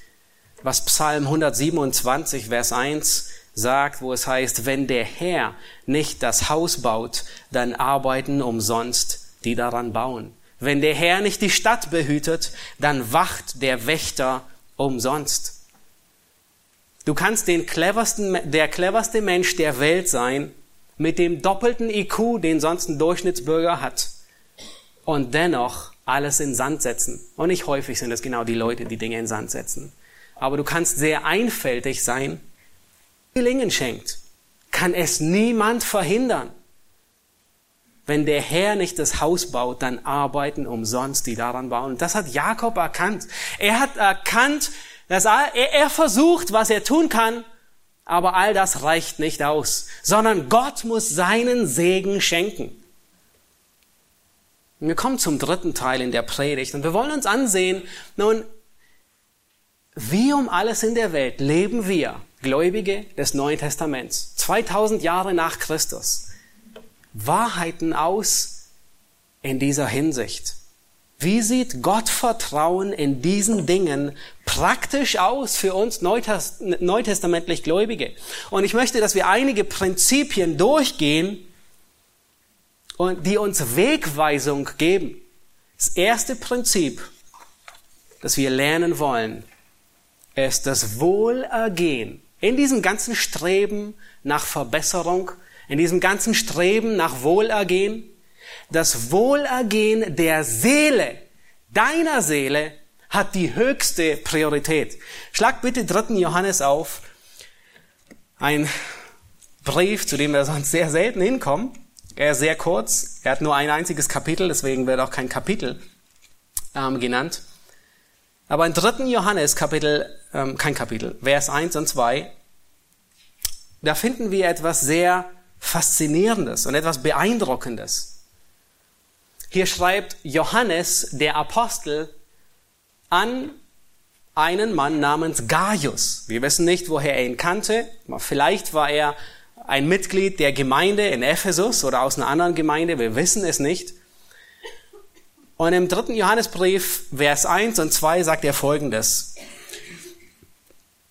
was Psalm 127, Vers 1 sagt, wo es heißt, wenn der Herr nicht das Haus baut, dann arbeiten umsonst die daran bauen. Wenn der Herr nicht die Stadt behütet, dann wacht der Wächter umsonst. Du kannst den cleversten, der cleverste Mensch der Welt sein, mit dem doppelten IQ, den sonst ein Durchschnittsbürger hat, und dennoch alles in Sand setzen. Und nicht häufig sind es genau die Leute, die Dinge in Sand setzen. Aber du kannst sehr einfältig sein. Gelingen schenkt, kann es niemand verhindern. Wenn der Herr nicht das Haus baut, dann arbeiten umsonst die daran bauen. Das hat Jakob erkannt. Er hat erkannt, dass er, er versucht, was er tun kann, aber all das reicht nicht aus, sondern Gott muss seinen Segen schenken. Wir kommen zum dritten Teil in der Predigt und wir wollen uns ansehen, nun, wie um alles in der Welt leben wir, Gläubige des Neuen Testaments, 2000 Jahre nach Christus, Wahrheiten aus in dieser Hinsicht. Wie sieht Gottvertrauen in diesen Dingen praktisch aus für uns neutestamentlich Gläubige? Und ich möchte, dass wir einige Prinzipien durchgehen, und die uns Wegweisung geben. Das erste Prinzip, das wir lernen wollen, ist das Wohlergehen in diesem ganzen Streben nach Verbesserung, in diesem ganzen Streben nach Wohlergehen, das Wohlergehen der Seele, deiner Seele, hat die höchste Priorität. Schlag bitte 3. Johannes auf. Ein Brief, zu dem wir sonst sehr selten hinkommen. Er ist sehr kurz. Er hat nur ein einziges Kapitel, deswegen wird auch kein Kapitel ähm, genannt. Aber in 3. Johannes Kapitel, ähm, kein Kapitel, Vers 1 und 2, da finden wir etwas sehr Faszinierendes und etwas Beeindruckendes. Hier schreibt Johannes, der Apostel, an einen Mann namens Gaius. Wir wissen nicht, woher er ihn kannte. Vielleicht war er ein Mitglied der Gemeinde in Ephesus oder aus einer anderen Gemeinde. Wir wissen es nicht. Und im dritten Johannesbrief, Vers 1 und 2 sagt er Folgendes.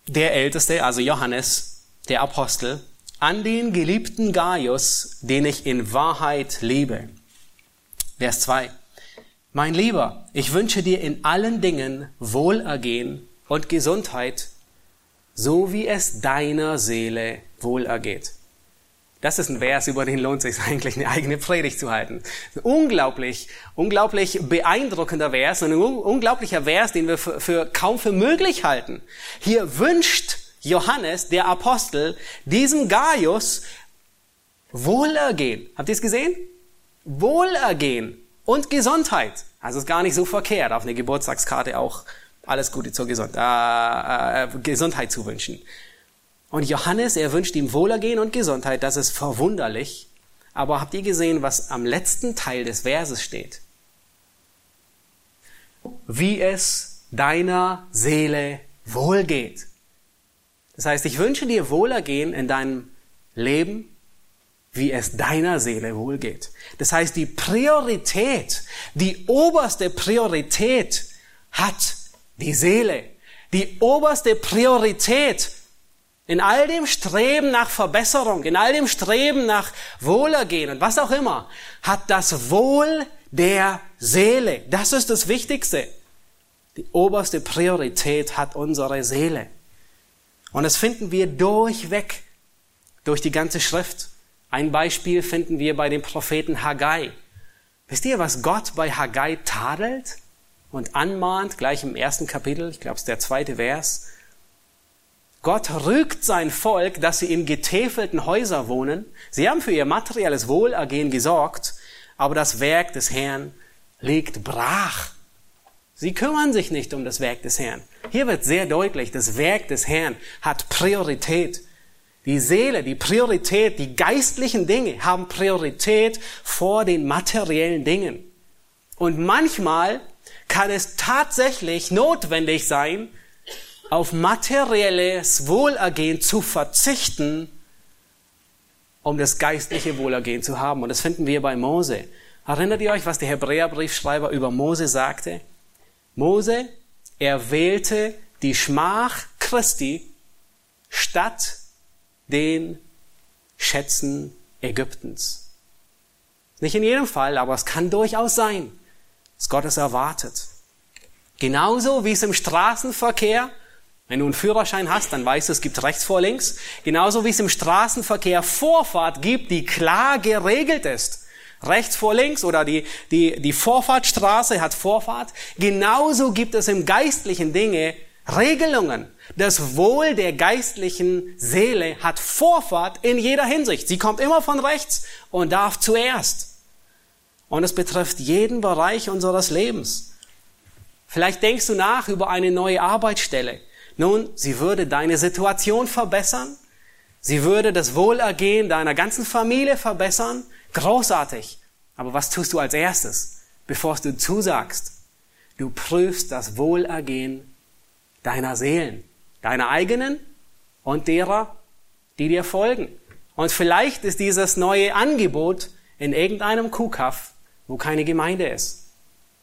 Der Älteste, also Johannes, der Apostel, an den geliebten Gaius, den ich in Wahrheit liebe. Vers 2. Mein Lieber, ich wünsche dir in allen Dingen Wohlergehen und Gesundheit, so wie es deiner Seele wohlergeht. Das ist ein Vers, über den lohnt sich eigentlich eine eigene Predigt zu halten. Unglaublich, unglaublich beeindruckender Vers ein unglaublicher Vers, den wir für, für kaum für möglich halten. Hier wünscht Johannes, der Apostel, diesem Gaius Wohlergehen. Habt ihr es gesehen? Wohlergehen und Gesundheit. Also ist gar nicht so verkehrt, auf eine Geburtstagskarte auch alles Gute zur Gesund äh, äh, Gesundheit zu wünschen. Und Johannes, er wünscht ihm Wohlergehen und Gesundheit, das ist verwunderlich. Aber habt ihr gesehen, was am letzten Teil des Verses steht? Wie es deiner Seele wohlgeht. Das heißt, ich wünsche dir Wohlergehen in deinem Leben, wie es deiner Seele wohlgeht. Das heißt, die Priorität, die oberste Priorität hat die Seele. Die oberste Priorität in all dem Streben nach Verbesserung, in all dem Streben nach Wohlergehen und was auch immer, hat das Wohl der Seele. Das ist das Wichtigste. Die oberste Priorität hat unsere Seele. Und das finden wir durchweg durch die ganze Schrift. Ein Beispiel finden wir bei dem Propheten Haggai. Wisst ihr, was Gott bei Haggai tadelt und anmahnt, gleich im ersten Kapitel, ich glaube es ist der zweite Vers. Gott rügt sein Volk, dass sie in getäfelten Häusern wohnen. Sie haben für ihr materielles Wohlergehen gesorgt, aber das Werk des Herrn liegt brach. Sie kümmern sich nicht um das Werk des Herrn. Hier wird sehr deutlich, das Werk des Herrn hat Priorität. Die Seele, die Priorität, die geistlichen Dinge haben Priorität vor den materiellen Dingen. Und manchmal kann es tatsächlich notwendig sein, auf materielles Wohlergehen zu verzichten, um das geistliche Wohlergehen zu haben. Und das finden wir bei Mose. Erinnert ihr euch, was der Hebräerbriefschreiber über Mose sagte? Mose, er wählte die Schmach Christi statt den Schätzen Ägyptens. Nicht in jedem Fall, aber es kann durchaus sein, dass Gott es erwartet. Genauso wie es im Straßenverkehr, wenn du einen Führerschein hast, dann weißt du, es gibt rechts vor links. Genauso wie es im Straßenverkehr Vorfahrt gibt, die klar geregelt ist rechts vor links oder die, die, die Vorfahrtstraße hat Vorfahrt. Genauso gibt es im geistlichen Dinge Regelungen. Das Wohl der geistlichen Seele hat Vorfahrt in jeder Hinsicht. Sie kommt immer von rechts und darf zuerst. Und es betrifft jeden Bereich unseres Lebens. Vielleicht denkst du nach über eine neue Arbeitsstelle. Nun, sie würde deine Situation verbessern. Sie würde das Wohlergehen deiner ganzen Familie verbessern. Großartig. Aber was tust du als erstes, bevor du zusagst? Du prüfst das Wohlergehen deiner Seelen, deiner eigenen und derer, die dir folgen. Und vielleicht ist dieses neue Angebot in irgendeinem Kuhkaff, wo keine Gemeinde ist.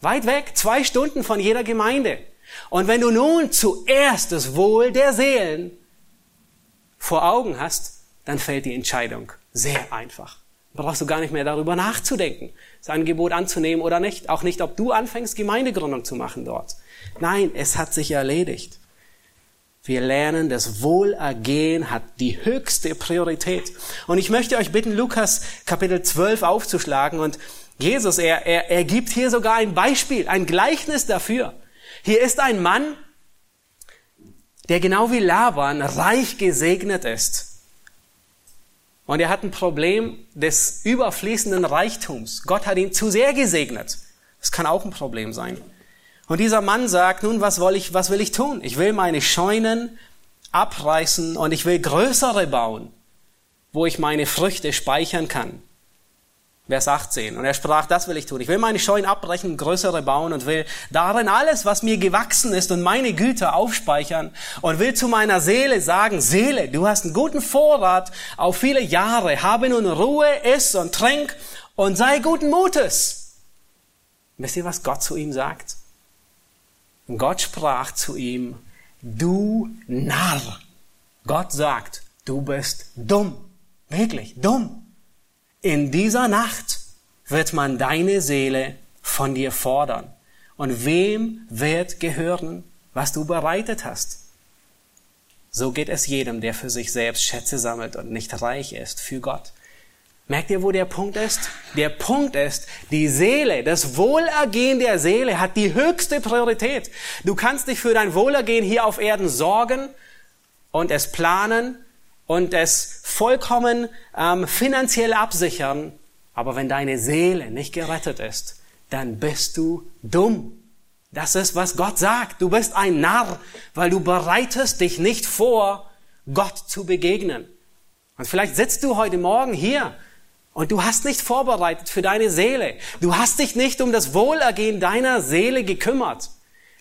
Weit weg, zwei Stunden von jeder Gemeinde. Und wenn du nun zuerst das Wohl der Seelen vor Augen hast, dann fällt die Entscheidung sehr einfach. Brauchst du gar nicht mehr darüber nachzudenken, das Angebot anzunehmen oder nicht. Auch nicht, ob du anfängst, Gemeindegründung zu machen dort. Nein, es hat sich erledigt. Wir lernen, das Wohlergehen hat die höchste Priorität. Und ich möchte euch bitten, Lukas Kapitel 12 aufzuschlagen. Und Jesus, er, er, er gibt hier sogar ein Beispiel, ein Gleichnis dafür. Hier ist ein Mann, der genau wie Laban reich gesegnet ist. Und er hat ein Problem des überfließenden Reichtums. Gott hat ihn zu sehr gesegnet. Das kann auch ein Problem sein. Und dieser Mann sagt, nun, was will ich, was will ich tun? Ich will meine Scheunen abreißen und ich will größere bauen, wo ich meine Früchte speichern kann. Vers 18. Und er sprach, das will ich tun. Ich will meine Scheunen abbrechen, größere bauen und will darin alles, was mir gewachsen ist und meine Güter aufspeichern und will zu meiner Seele sagen, Seele, du hast einen guten Vorrat auf viele Jahre. Habe nun Ruhe, iss und trink und sei guten Mutes. Wisst ihr, was Gott zu ihm sagt? Und Gott sprach zu ihm, du Narr. Gott sagt, du bist dumm. Wirklich dumm. In dieser Nacht wird man deine Seele von dir fordern. Und wem wird gehören, was du bereitet hast? So geht es jedem, der für sich selbst Schätze sammelt und nicht reich ist für Gott. Merkt ihr, wo der Punkt ist? Der Punkt ist, die Seele, das Wohlergehen der Seele hat die höchste Priorität. Du kannst dich für dein Wohlergehen hier auf Erden sorgen und es planen und es vollkommen ähm, finanziell absichern. Aber wenn deine Seele nicht gerettet ist, dann bist du dumm. Das ist, was Gott sagt. Du bist ein Narr, weil du bereitest dich nicht vor, Gott zu begegnen. Und vielleicht sitzt du heute Morgen hier und du hast nicht vorbereitet für deine Seele. Du hast dich nicht um das Wohlergehen deiner Seele gekümmert.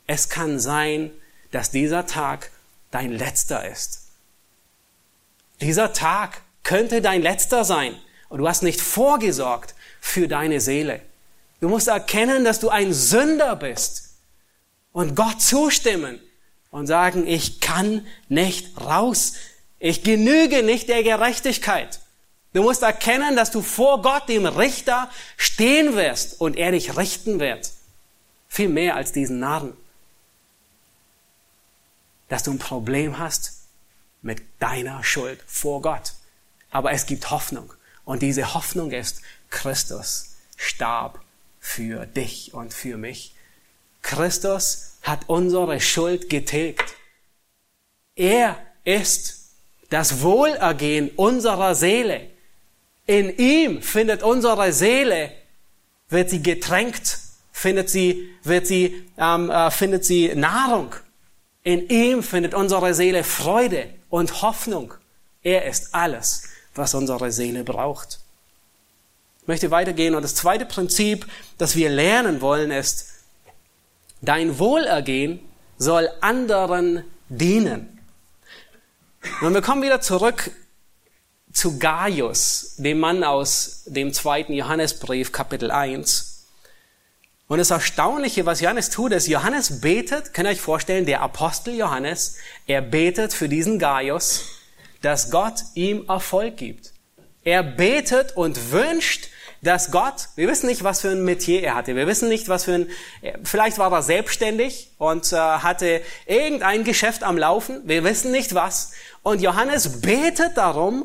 Es kann sein, dass dieser Tag dein letzter ist. Dieser Tag könnte dein letzter sein und du hast nicht vorgesorgt für deine Seele. Du musst erkennen, dass du ein Sünder bist und Gott zustimmen und sagen, ich kann nicht raus. Ich genüge nicht der Gerechtigkeit. Du musst erkennen, dass du vor Gott, dem Richter, stehen wirst und er dich richten wird. Viel mehr als diesen Narren. Dass du ein Problem hast mit deiner Schuld vor Gott. Aber es gibt Hoffnung. Und diese Hoffnung ist, Christus starb für dich und für mich. Christus hat unsere Schuld getilgt. Er ist das Wohlergehen unserer Seele. In ihm findet unsere Seele, wird sie getränkt, findet sie, wird sie, ähm, äh, findet sie Nahrung. In ihm findet unsere Seele Freude und Hoffnung. Er ist alles, was unsere Seele braucht. Ich möchte weitergehen und das zweite Prinzip, das wir lernen wollen, ist, dein Wohlergehen soll anderen dienen. Und wir kommen wieder zurück zu Gaius, dem Mann aus dem zweiten Johannesbrief, Kapitel 1. Und das Erstaunliche, was Johannes tut, ist, Johannes betet, könnt ihr euch vorstellen, der Apostel Johannes, er betet für diesen Gaius, dass Gott ihm Erfolg gibt. Er betet und wünscht, dass Gott, wir wissen nicht, was für ein Metier er hatte, wir wissen nicht, was für ein, vielleicht war er selbstständig und äh, hatte irgendein Geschäft am Laufen, wir wissen nicht was. Und Johannes betet darum,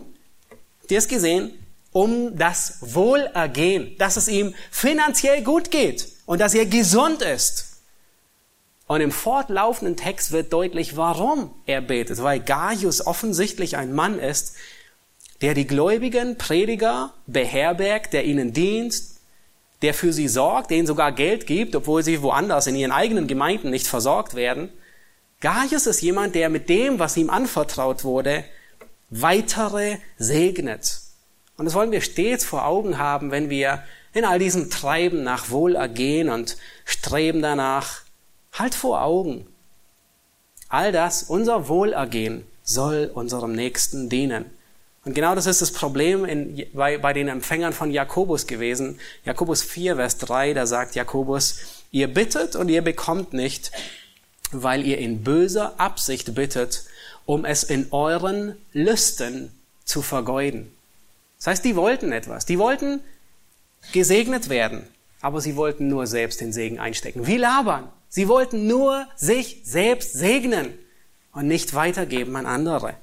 dir es gesehen, um das Wohlergehen, dass es ihm finanziell gut geht und dass er gesund ist. Und im fortlaufenden Text wird deutlich, warum er betet, weil Gaius offensichtlich ein Mann ist, der die gläubigen Prediger beherbergt, der ihnen dient, der für sie sorgt, denen sogar Geld gibt, obwohl sie woanders in ihren eigenen Gemeinden nicht versorgt werden. Gaius ist jemand, der mit dem, was ihm anvertraut wurde, weitere segnet. Und das wollen wir stets vor Augen haben, wenn wir in all diesem Treiben nach Wohlergehen und Streben danach, halt vor Augen. All das, unser Wohlergehen, soll unserem Nächsten dienen. Und genau das ist das Problem in, bei, bei den Empfängern von Jakobus gewesen. Jakobus 4, Vers 3, da sagt Jakobus, ihr bittet und ihr bekommt nicht, weil ihr in böser Absicht bittet, um es in euren Lüsten zu vergeuden. Das heißt, die wollten etwas. Die wollten gesegnet werden, aber sie wollten nur selbst den Segen einstecken. Wie Laban. Sie wollten nur sich selbst segnen und nicht weitergeben an andere.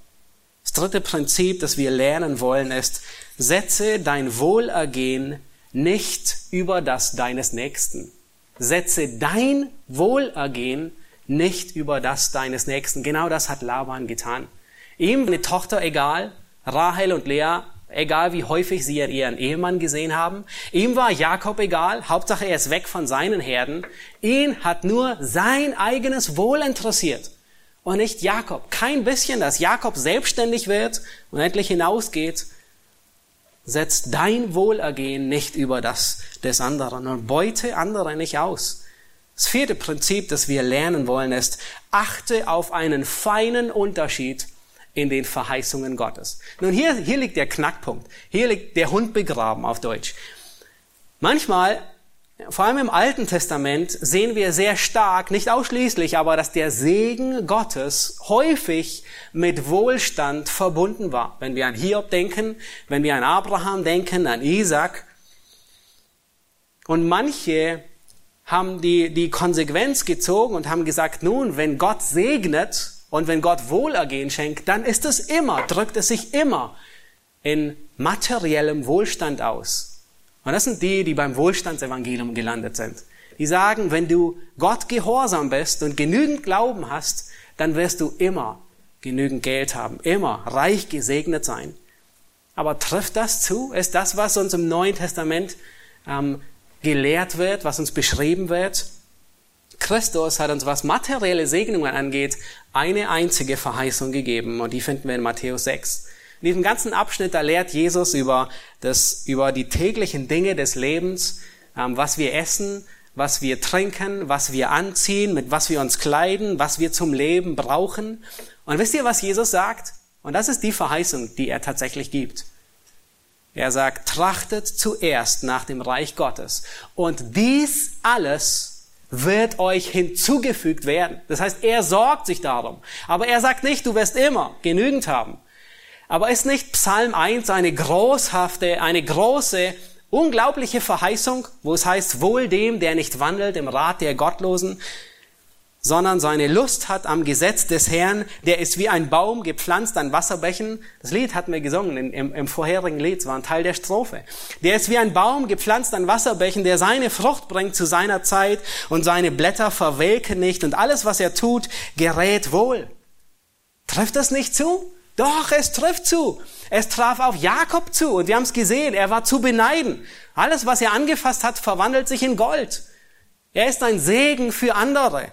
Das dritte Prinzip, das wir lernen wollen, ist, setze dein Wohlergehen nicht über das deines Nächsten. Setze dein Wohlergehen nicht über das deines Nächsten. Genau das hat Laban getan. Ihm eine Tochter egal, Rahel und Lea, egal wie häufig sie ihren Ehemann gesehen haben. Ihm war Jakob egal, Hauptsache er ist weg von seinen Herden. Ihn hat nur sein eigenes Wohl interessiert und nicht Jakob. Kein bisschen, dass Jakob selbstständig wird und endlich hinausgeht. Setzt dein Wohlergehen nicht über das des anderen und beute andere nicht aus. Das vierte Prinzip, das wir lernen wollen, ist, achte auf einen feinen Unterschied in den Verheißungen Gottes. Nun, hier, hier liegt der Knackpunkt. Hier liegt der Hund begraben auf Deutsch. Manchmal vor allem im Alten Testament sehen wir sehr stark, nicht ausschließlich, aber dass der Segen Gottes häufig mit Wohlstand verbunden war. Wenn wir an Hiob denken, wenn wir an Abraham denken, an Isaac. Und manche haben die, die Konsequenz gezogen und haben gesagt, nun, wenn Gott segnet und wenn Gott Wohlergehen schenkt, dann ist es immer, drückt es sich immer in materiellem Wohlstand aus. Und das sind die, die beim Wohlstandsevangelium gelandet sind. Die sagen, wenn du Gott gehorsam bist und genügend Glauben hast, dann wirst du immer genügend Geld haben, immer reich gesegnet sein. Aber trifft das zu? Ist das, was uns im Neuen Testament ähm, gelehrt wird, was uns beschrieben wird? Christus hat uns, was materielle Segnungen angeht, eine einzige Verheißung gegeben und die finden wir in Matthäus 6. In diesem ganzen Abschnitt, da lehrt Jesus über, das, über die täglichen Dinge des Lebens, ähm, was wir essen, was wir trinken, was wir anziehen, mit was wir uns kleiden, was wir zum Leben brauchen. Und wisst ihr, was Jesus sagt? Und das ist die Verheißung, die er tatsächlich gibt. Er sagt, trachtet zuerst nach dem Reich Gottes. Und dies alles wird euch hinzugefügt werden. Das heißt, er sorgt sich darum. Aber er sagt nicht, du wirst immer genügend haben. Aber ist nicht Psalm 1 eine großhafte, eine große, unglaubliche Verheißung, wo es heißt, wohl dem, der nicht wandelt im Rat der Gottlosen, sondern seine Lust hat am Gesetz des Herrn, der ist wie ein Baum gepflanzt an Wasserbächen. Das Lied hatten wir gesungen im, im vorherigen Lied, es war ein Teil der Strophe. Der ist wie ein Baum gepflanzt an Wasserbächen, der seine Frucht bringt zu seiner Zeit und seine Blätter verwelken nicht und alles, was er tut, gerät wohl. Trifft das nicht zu? Doch, es trifft zu. Es traf auf Jakob zu und wir haben es gesehen, er war zu beneiden. Alles, was er angefasst hat, verwandelt sich in Gold. Er ist ein Segen für andere.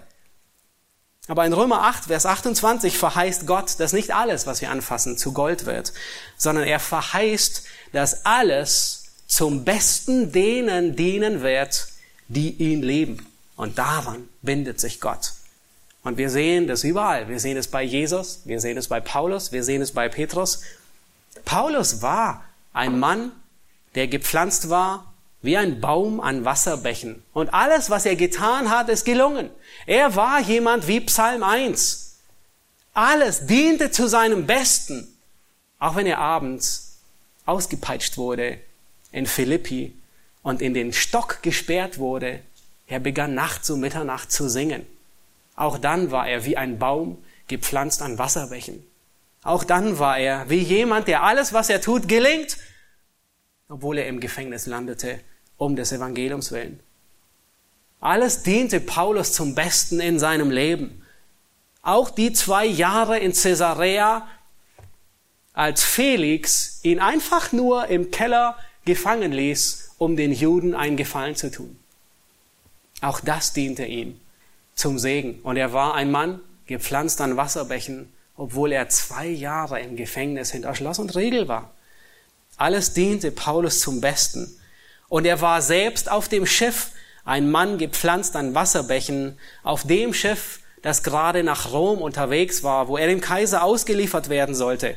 Aber in Römer 8, Vers 28 verheißt Gott, dass nicht alles, was wir anfassen, zu Gold wird, sondern er verheißt, dass alles zum Besten denen dienen wird, die ihn lieben. Und daran bindet sich Gott. Und wir sehen das überall. Wir sehen es bei Jesus, wir sehen es bei Paulus, wir sehen es bei Petrus. Paulus war ein Mann, der gepflanzt war wie ein Baum an Wasserbächen. Und alles, was er getan hat, ist gelungen. Er war jemand wie Psalm 1. Alles diente zu seinem Besten, auch wenn er abends ausgepeitscht wurde in Philippi und in den Stock gesperrt wurde. Er begann nachts um Mitternacht zu singen. Auch dann war er wie ein Baum gepflanzt an Wasserbächen. Auch dann war er wie jemand, der alles, was er tut, gelingt, obwohl er im Gefängnis landete, um des Evangeliums willen. Alles diente Paulus zum Besten in seinem Leben. Auch die zwei Jahre in Caesarea, als Felix ihn einfach nur im Keller gefangen ließ, um den Juden einen Gefallen zu tun. Auch das diente ihm zum Segen. Und er war ein Mann, gepflanzt an Wasserbächen, obwohl er zwei Jahre im Gefängnis hinter Schloss und Riegel war. Alles diente Paulus zum Besten. Und er war selbst auf dem Schiff, ein Mann gepflanzt an Wasserbächen, auf dem Schiff, das gerade nach Rom unterwegs war, wo er dem Kaiser ausgeliefert werden sollte.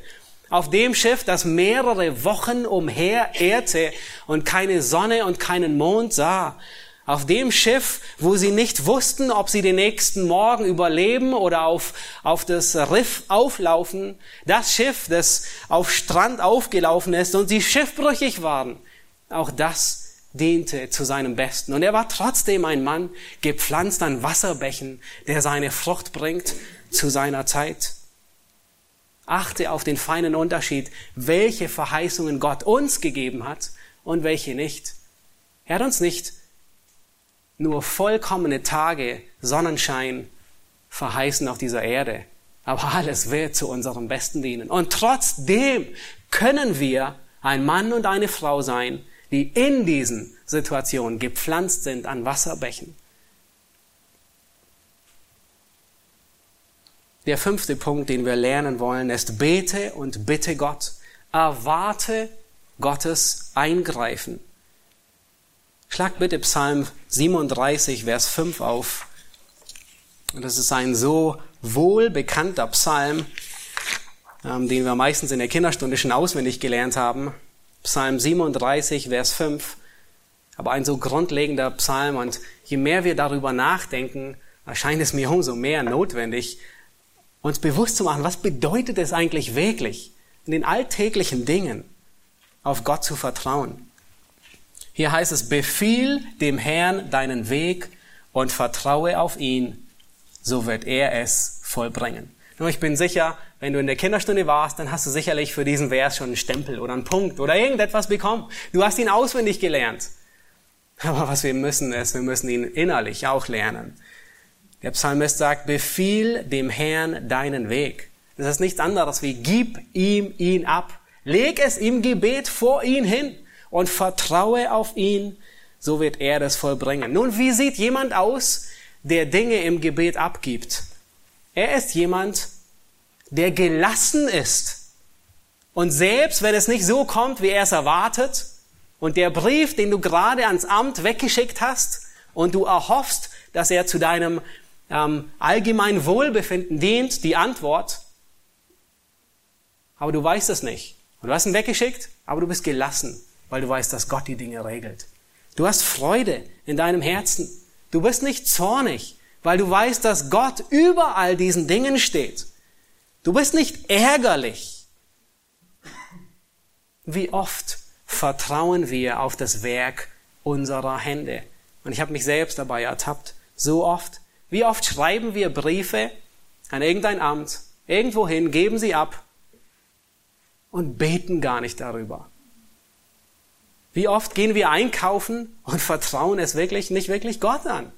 Auf dem Schiff, das mehrere Wochen umher ehrte und keine Sonne und keinen Mond sah Auf dem Schiff, wo sie nicht wussten, ob sie den nächsten Morgen überleben oder auf, auf das Riff auflaufen. Das Schiff, das auf Strand aufgelaufen ist und sie schiffbrüchig waren. Auch das diente zu seinem Besten. Und er war trotzdem ein Mann, gepflanzt an Wasserbächen, der seine Frucht bringt zu seiner Zeit. Achte auf den feinen Unterschied, welche Verheißungen Gott uns gegeben hat und welche nicht. Er hat uns nicht nur vollkommene Tage, Sonnenschein verheißen auf dieser Erde. Aber alles wird zu unserem Besten dienen. Und trotzdem können wir ein Mann und eine Frau sein, die in diesen Situationen gepflanzt sind an Wasserbächen. Der fünfte Punkt, den wir lernen wollen, ist bete und bitte Gott. Erwarte Gottes Eingreifen. Schlag bitte Psalm 37, Vers 5 auf. Und das ist ein so wohl bekannter Psalm, ähm, den wir meistens in der Kinderstunde schon auswendig gelernt haben. Psalm 37, Vers 5. Aber ein so grundlegender Psalm. Und je mehr wir darüber nachdenken, erscheint es mir umso mehr notwendig, uns bewusst zu machen, was bedeutet es eigentlich wirklich, in den alltäglichen Dingen auf Gott zu vertrauen. Hier heißt es, befiehl dem Herrn deinen Weg und vertraue auf ihn, so wird er es vollbringen. Nur ich bin sicher, wenn du in der Kinderstunde warst, dann hast du sicherlich für diesen Vers schon einen Stempel oder einen Punkt oder irgendetwas bekommen. Du hast ihn auswendig gelernt. Aber was wir müssen ist, wir müssen ihn innerlich auch lernen. Der Psalmist sagt, befiehl dem Herrn deinen Weg. Das ist nichts anderes wie gib ihm ihn ab. Leg es im Gebet vor ihn hin und vertraue auf ihn, so wird er das vollbringen. Nun, wie sieht jemand aus, der Dinge im Gebet abgibt? Er ist jemand, der gelassen ist. Und selbst wenn es nicht so kommt, wie er es erwartet, und der Brief, den du gerade ans Amt weggeschickt hast, und du erhoffst, dass er zu deinem ähm, allgemeinen Wohlbefinden dient, die Antwort, aber du weißt es nicht. Und du hast ihn weggeschickt, aber du bist gelassen weil du weißt, dass Gott die Dinge regelt. Du hast Freude in deinem Herzen. Du bist nicht zornig, weil du weißt, dass Gott über all diesen Dingen steht. Du bist nicht ärgerlich. Wie oft vertrauen wir auf das Werk unserer Hände? Und ich habe mich selbst dabei ertappt. So oft. Wie oft schreiben wir Briefe an irgendein Amt, irgendwohin, geben sie ab und beten gar nicht darüber. Wie oft gehen wir einkaufen und vertrauen es wirklich nicht wirklich Gott an?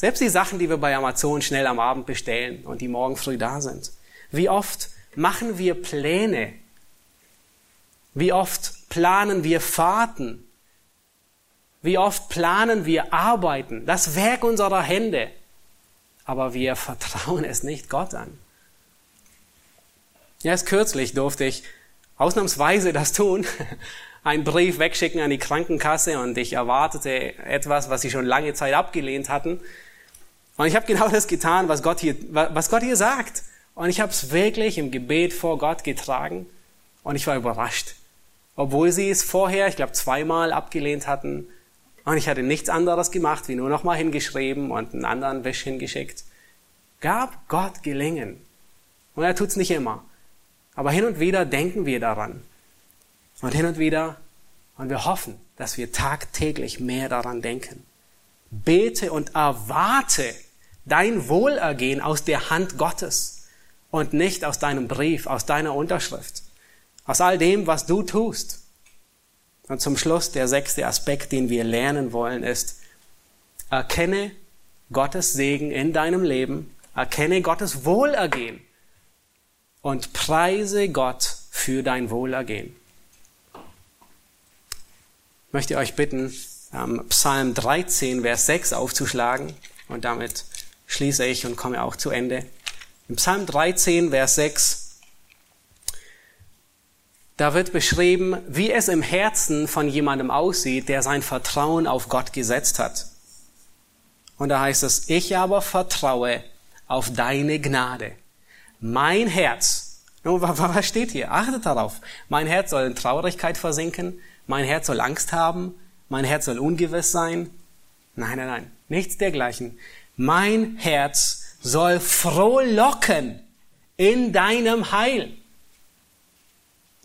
Selbst die Sachen, die wir bei Amazon schnell am Abend bestellen und die morgen früh da sind. Wie oft machen wir Pläne? Wie oft planen wir Fahrten? Wie oft planen wir Arbeiten? Das Werk unserer Hände. Aber wir vertrauen es nicht Gott an. Erst kürzlich durfte ich ausnahmsweise das tun, einen Brief wegschicken an die Krankenkasse und ich erwartete etwas, was sie schon lange Zeit abgelehnt hatten. Und ich habe genau das getan, was Gott hier, was Gott hier sagt. Und ich habe es wirklich im Gebet vor Gott getragen und ich war überrascht. Obwohl sie es vorher, ich glaube, zweimal abgelehnt hatten und ich hatte nichts anderes gemacht, wie nur nochmal hingeschrieben und einen anderen Wisch hingeschickt. Gab Gott gelingen. Und er tut's nicht immer. Aber hin und wieder denken wir daran. Und hin und wieder, und wir hoffen, dass wir tagtäglich mehr daran denken. Bete und erwarte dein Wohlergehen aus der Hand Gottes und nicht aus deinem Brief, aus deiner Unterschrift, aus all dem, was du tust. Und zum Schluss der sechste Aspekt, den wir lernen wollen, ist, erkenne Gottes Segen in deinem Leben, erkenne Gottes Wohlergehen und preise Gott für dein Wohlergehen möchte euch bitten, Psalm 13, Vers 6 aufzuschlagen. Und damit schließe ich und komme auch zu Ende. Im Psalm 13, Vers 6, da wird beschrieben, wie es im Herzen von jemandem aussieht, der sein Vertrauen auf Gott gesetzt hat. Und da heißt es, ich aber vertraue auf deine Gnade. Mein Herz, was steht hier? Achtet darauf. Mein Herz soll in Traurigkeit versinken mein Herz soll Angst haben, mein Herz soll ungewiss sein. Nein, nein, nein, nichts dergleichen. Mein Herz soll frohlocken in deinem Heil.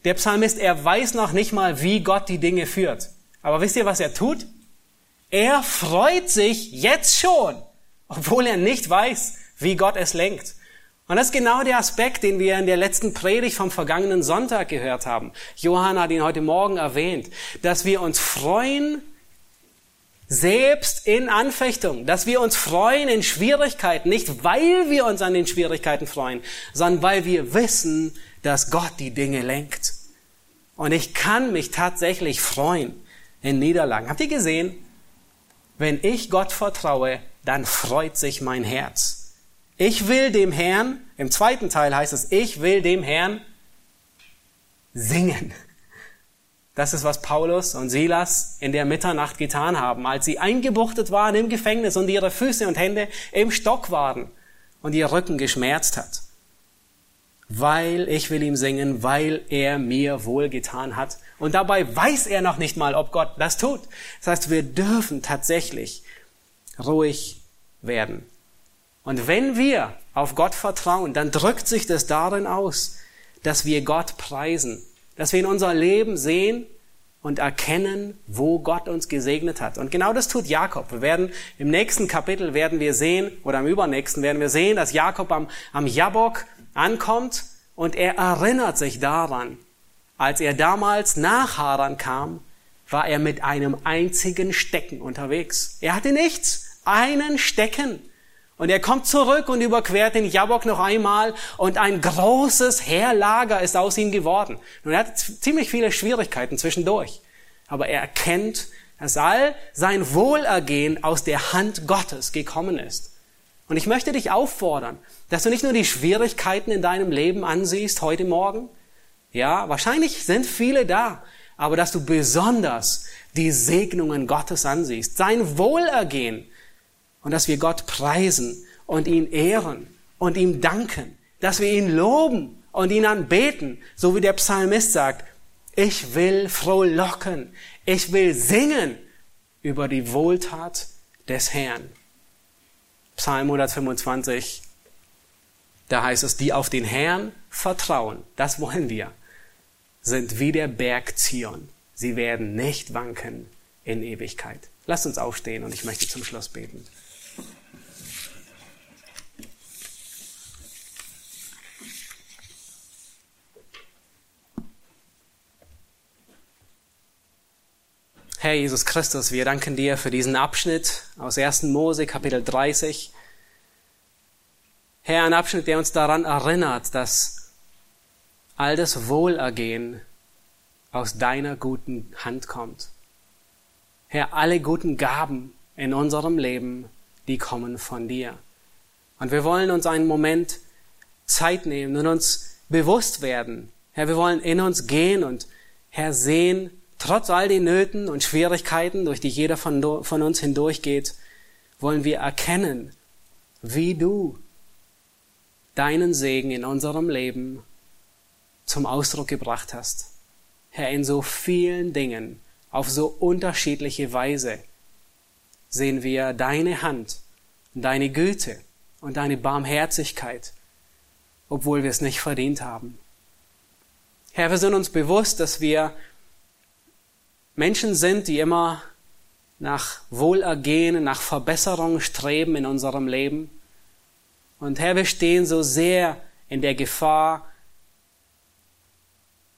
Der Psalmist, er weiß noch nicht mal, wie Gott die Dinge führt. Aber wisst ihr, was er tut? Er freut sich jetzt schon, obwohl er nicht weiß, wie Gott es lenkt. Und das ist genau der Aspekt, den wir in der letzten Predigt vom vergangenen Sonntag gehört haben. Johann hat ihn heute Morgen erwähnt, dass wir uns freuen, selbst in Anfechtung, dass wir uns freuen in Schwierigkeiten, nicht weil wir uns an den Schwierigkeiten freuen, sondern weil wir wissen, dass Gott die Dinge lenkt. Und ich kann mich tatsächlich freuen in Niederlagen. Habt ihr gesehen? Wenn ich Gott vertraue, dann freut sich mein Herz. Ich will dem Herrn, im zweiten Teil heißt es, ich will dem Herrn singen. Das ist, was Paulus und Silas in der Mitternacht getan haben, als sie eingebuchtet waren im Gefängnis und ihre Füße und Hände im Stock waren und ihr Rücken geschmerzt hat. Weil ich will ihm singen, weil er mir wohlgetan hat. Und dabei weiß er noch nicht mal, ob Gott das tut. Das heißt, wir dürfen tatsächlich ruhig werden. Und wenn wir auf Gott vertrauen, dann drückt sich das darin aus, dass wir Gott preisen dass wir in unser Leben sehen und erkennen, wo Gott uns gesegnet hat. Und genau das tut Jakob. Wir werden im nächsten Kapitel werden wir sehen, oder im übernächsten werden wir sehen, dass Jakob am, am Jabok ankommt und er erinnert sich daran, als er damals nach Haran kam, war er mit einem einzigen Stecken unterwegs. Er hatte nichts, einen Stecken. Und er kommt zurück und überquert den Jabok noch einmal und ein großes Heerlager ist aus ihm geworden. Und er hat ziemlich viele Schwierigkeiten zwischendurch. Aber er erkennt, dass all sein Wohlergehen aus der Hand Gottes gekommen ist. Und ich möchte dich auffordern, dass du nicht nur die Schwierigkeiten in deinem Leben ansiehst heute Morgen. Ja, wahrscheinlich sind viele da, aber dass du besonders die Segnungen Gottes ansiehst, sein Wohlergehen, und dass wir Gott preisen und ihn ehren und ihm danken, dass wir ihn loben und ihn anbeten, so wie der Psalmist sagt, ich will frohlocken, ich will singen über die Wohltat des Herrn. Psalm 125, da heißt es, die auf den Herrn vertrauen, das wollen wir, sind wie der Berg Zion. Sie werden nicht wanken in Ewigkeit. Lasst uns aufstehen und ich möchte zum Schluss beten. Herr Jesus Christus, wir danken dir für diesen Abschnitt aus 1. Mose Kapitel 30. Herr, ein Abschnitt, der uns daran erinnert, dass all das Wohlergehen aus deiner guten Hand kommt. Herr, alle guten Gaben in unserem Leben, die kommen von dir. Und wir wollen uns einen Moment Zeit nehmen und uns bewusst werden. Herr, wir wollen in uns gehen und Herr sehen, Trotz all den Nöten und Schwierigkeiten, durch die jeder von, von uns hindurchgeht, wollen wir erkennen, wie du deinen Segen in unserem Leben zum Ausdruck gebracht hast. Herr, in so vielen Dingen, auf so unterschiedliche Weise sehen wir deine Hand, deine Güte und deine Barmherzigkeit, obwohl wir es nicht verdient haben. Herr, wir sind uns bewusst, dass wir Menschen sind, die immer nach Wohlergehen, nach Verbesserung streben in unserem Leben. Und Herr, wir stehen so sehr in der Gefahr,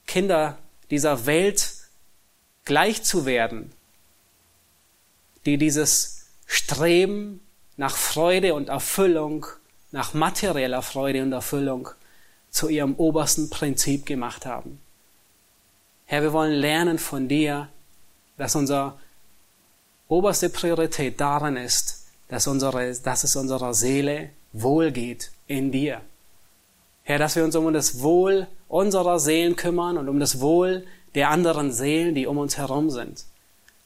Kinder dieser Welt gleich zu werden, die dieses Streben nach Freude und Erfüllung, nach materieller Freude und Erfüllung zu ihrem obersten Prinzip gemacht haben. Herr, wir wollen lernen von dir, dass unsere oberste Priorität darin ist, dass, unsere, dass es unserer Seele wohlgeht in dir. Herr, dass wir uns um das Wohl unserer Seelen kümmern und um das Wohl der anderen Seelen, die um uns herum sind.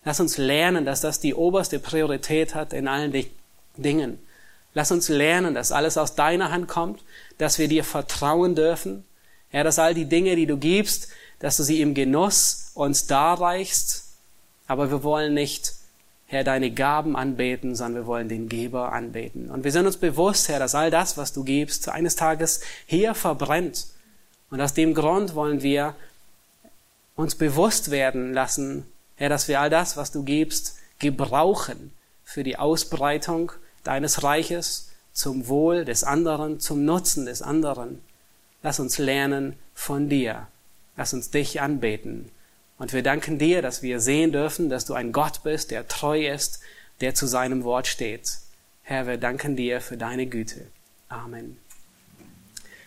Lass uns lernen, dass das die oberste Priorität hat in allen Dingen. Lass uns lernen, dass alles aus deiner Hand kommt, dass wir dir vertrauen dürfen. Herr, dass all die Dinge, die du gibst, dass du sie im Genuss uns darreichst Aber wir wollen nicht, Herr, deine Gaben anbeten, sondern wir wollen den Geber anbeten. Und wir sind uns bewusst, Herr, dass all das, was du gibst, eines Tages hier verbrennt. Und aus dem Grund wollen wir uns bewusst werden lassen, Herr, dass wir all das, was du gibst, gebrauchen für die Ausbreitung deines Reiches zum Wohl des anderen, zum Nutzen des anderen. Lass uns lernen von dir. Lass uns dich anbeten. Und wir danken dir, dass wir sehen dürfen, dass du ein Gott bist, der treu ist, der zu seinem Wort steht. Herr, wir danken dir für deine Güte. Amen.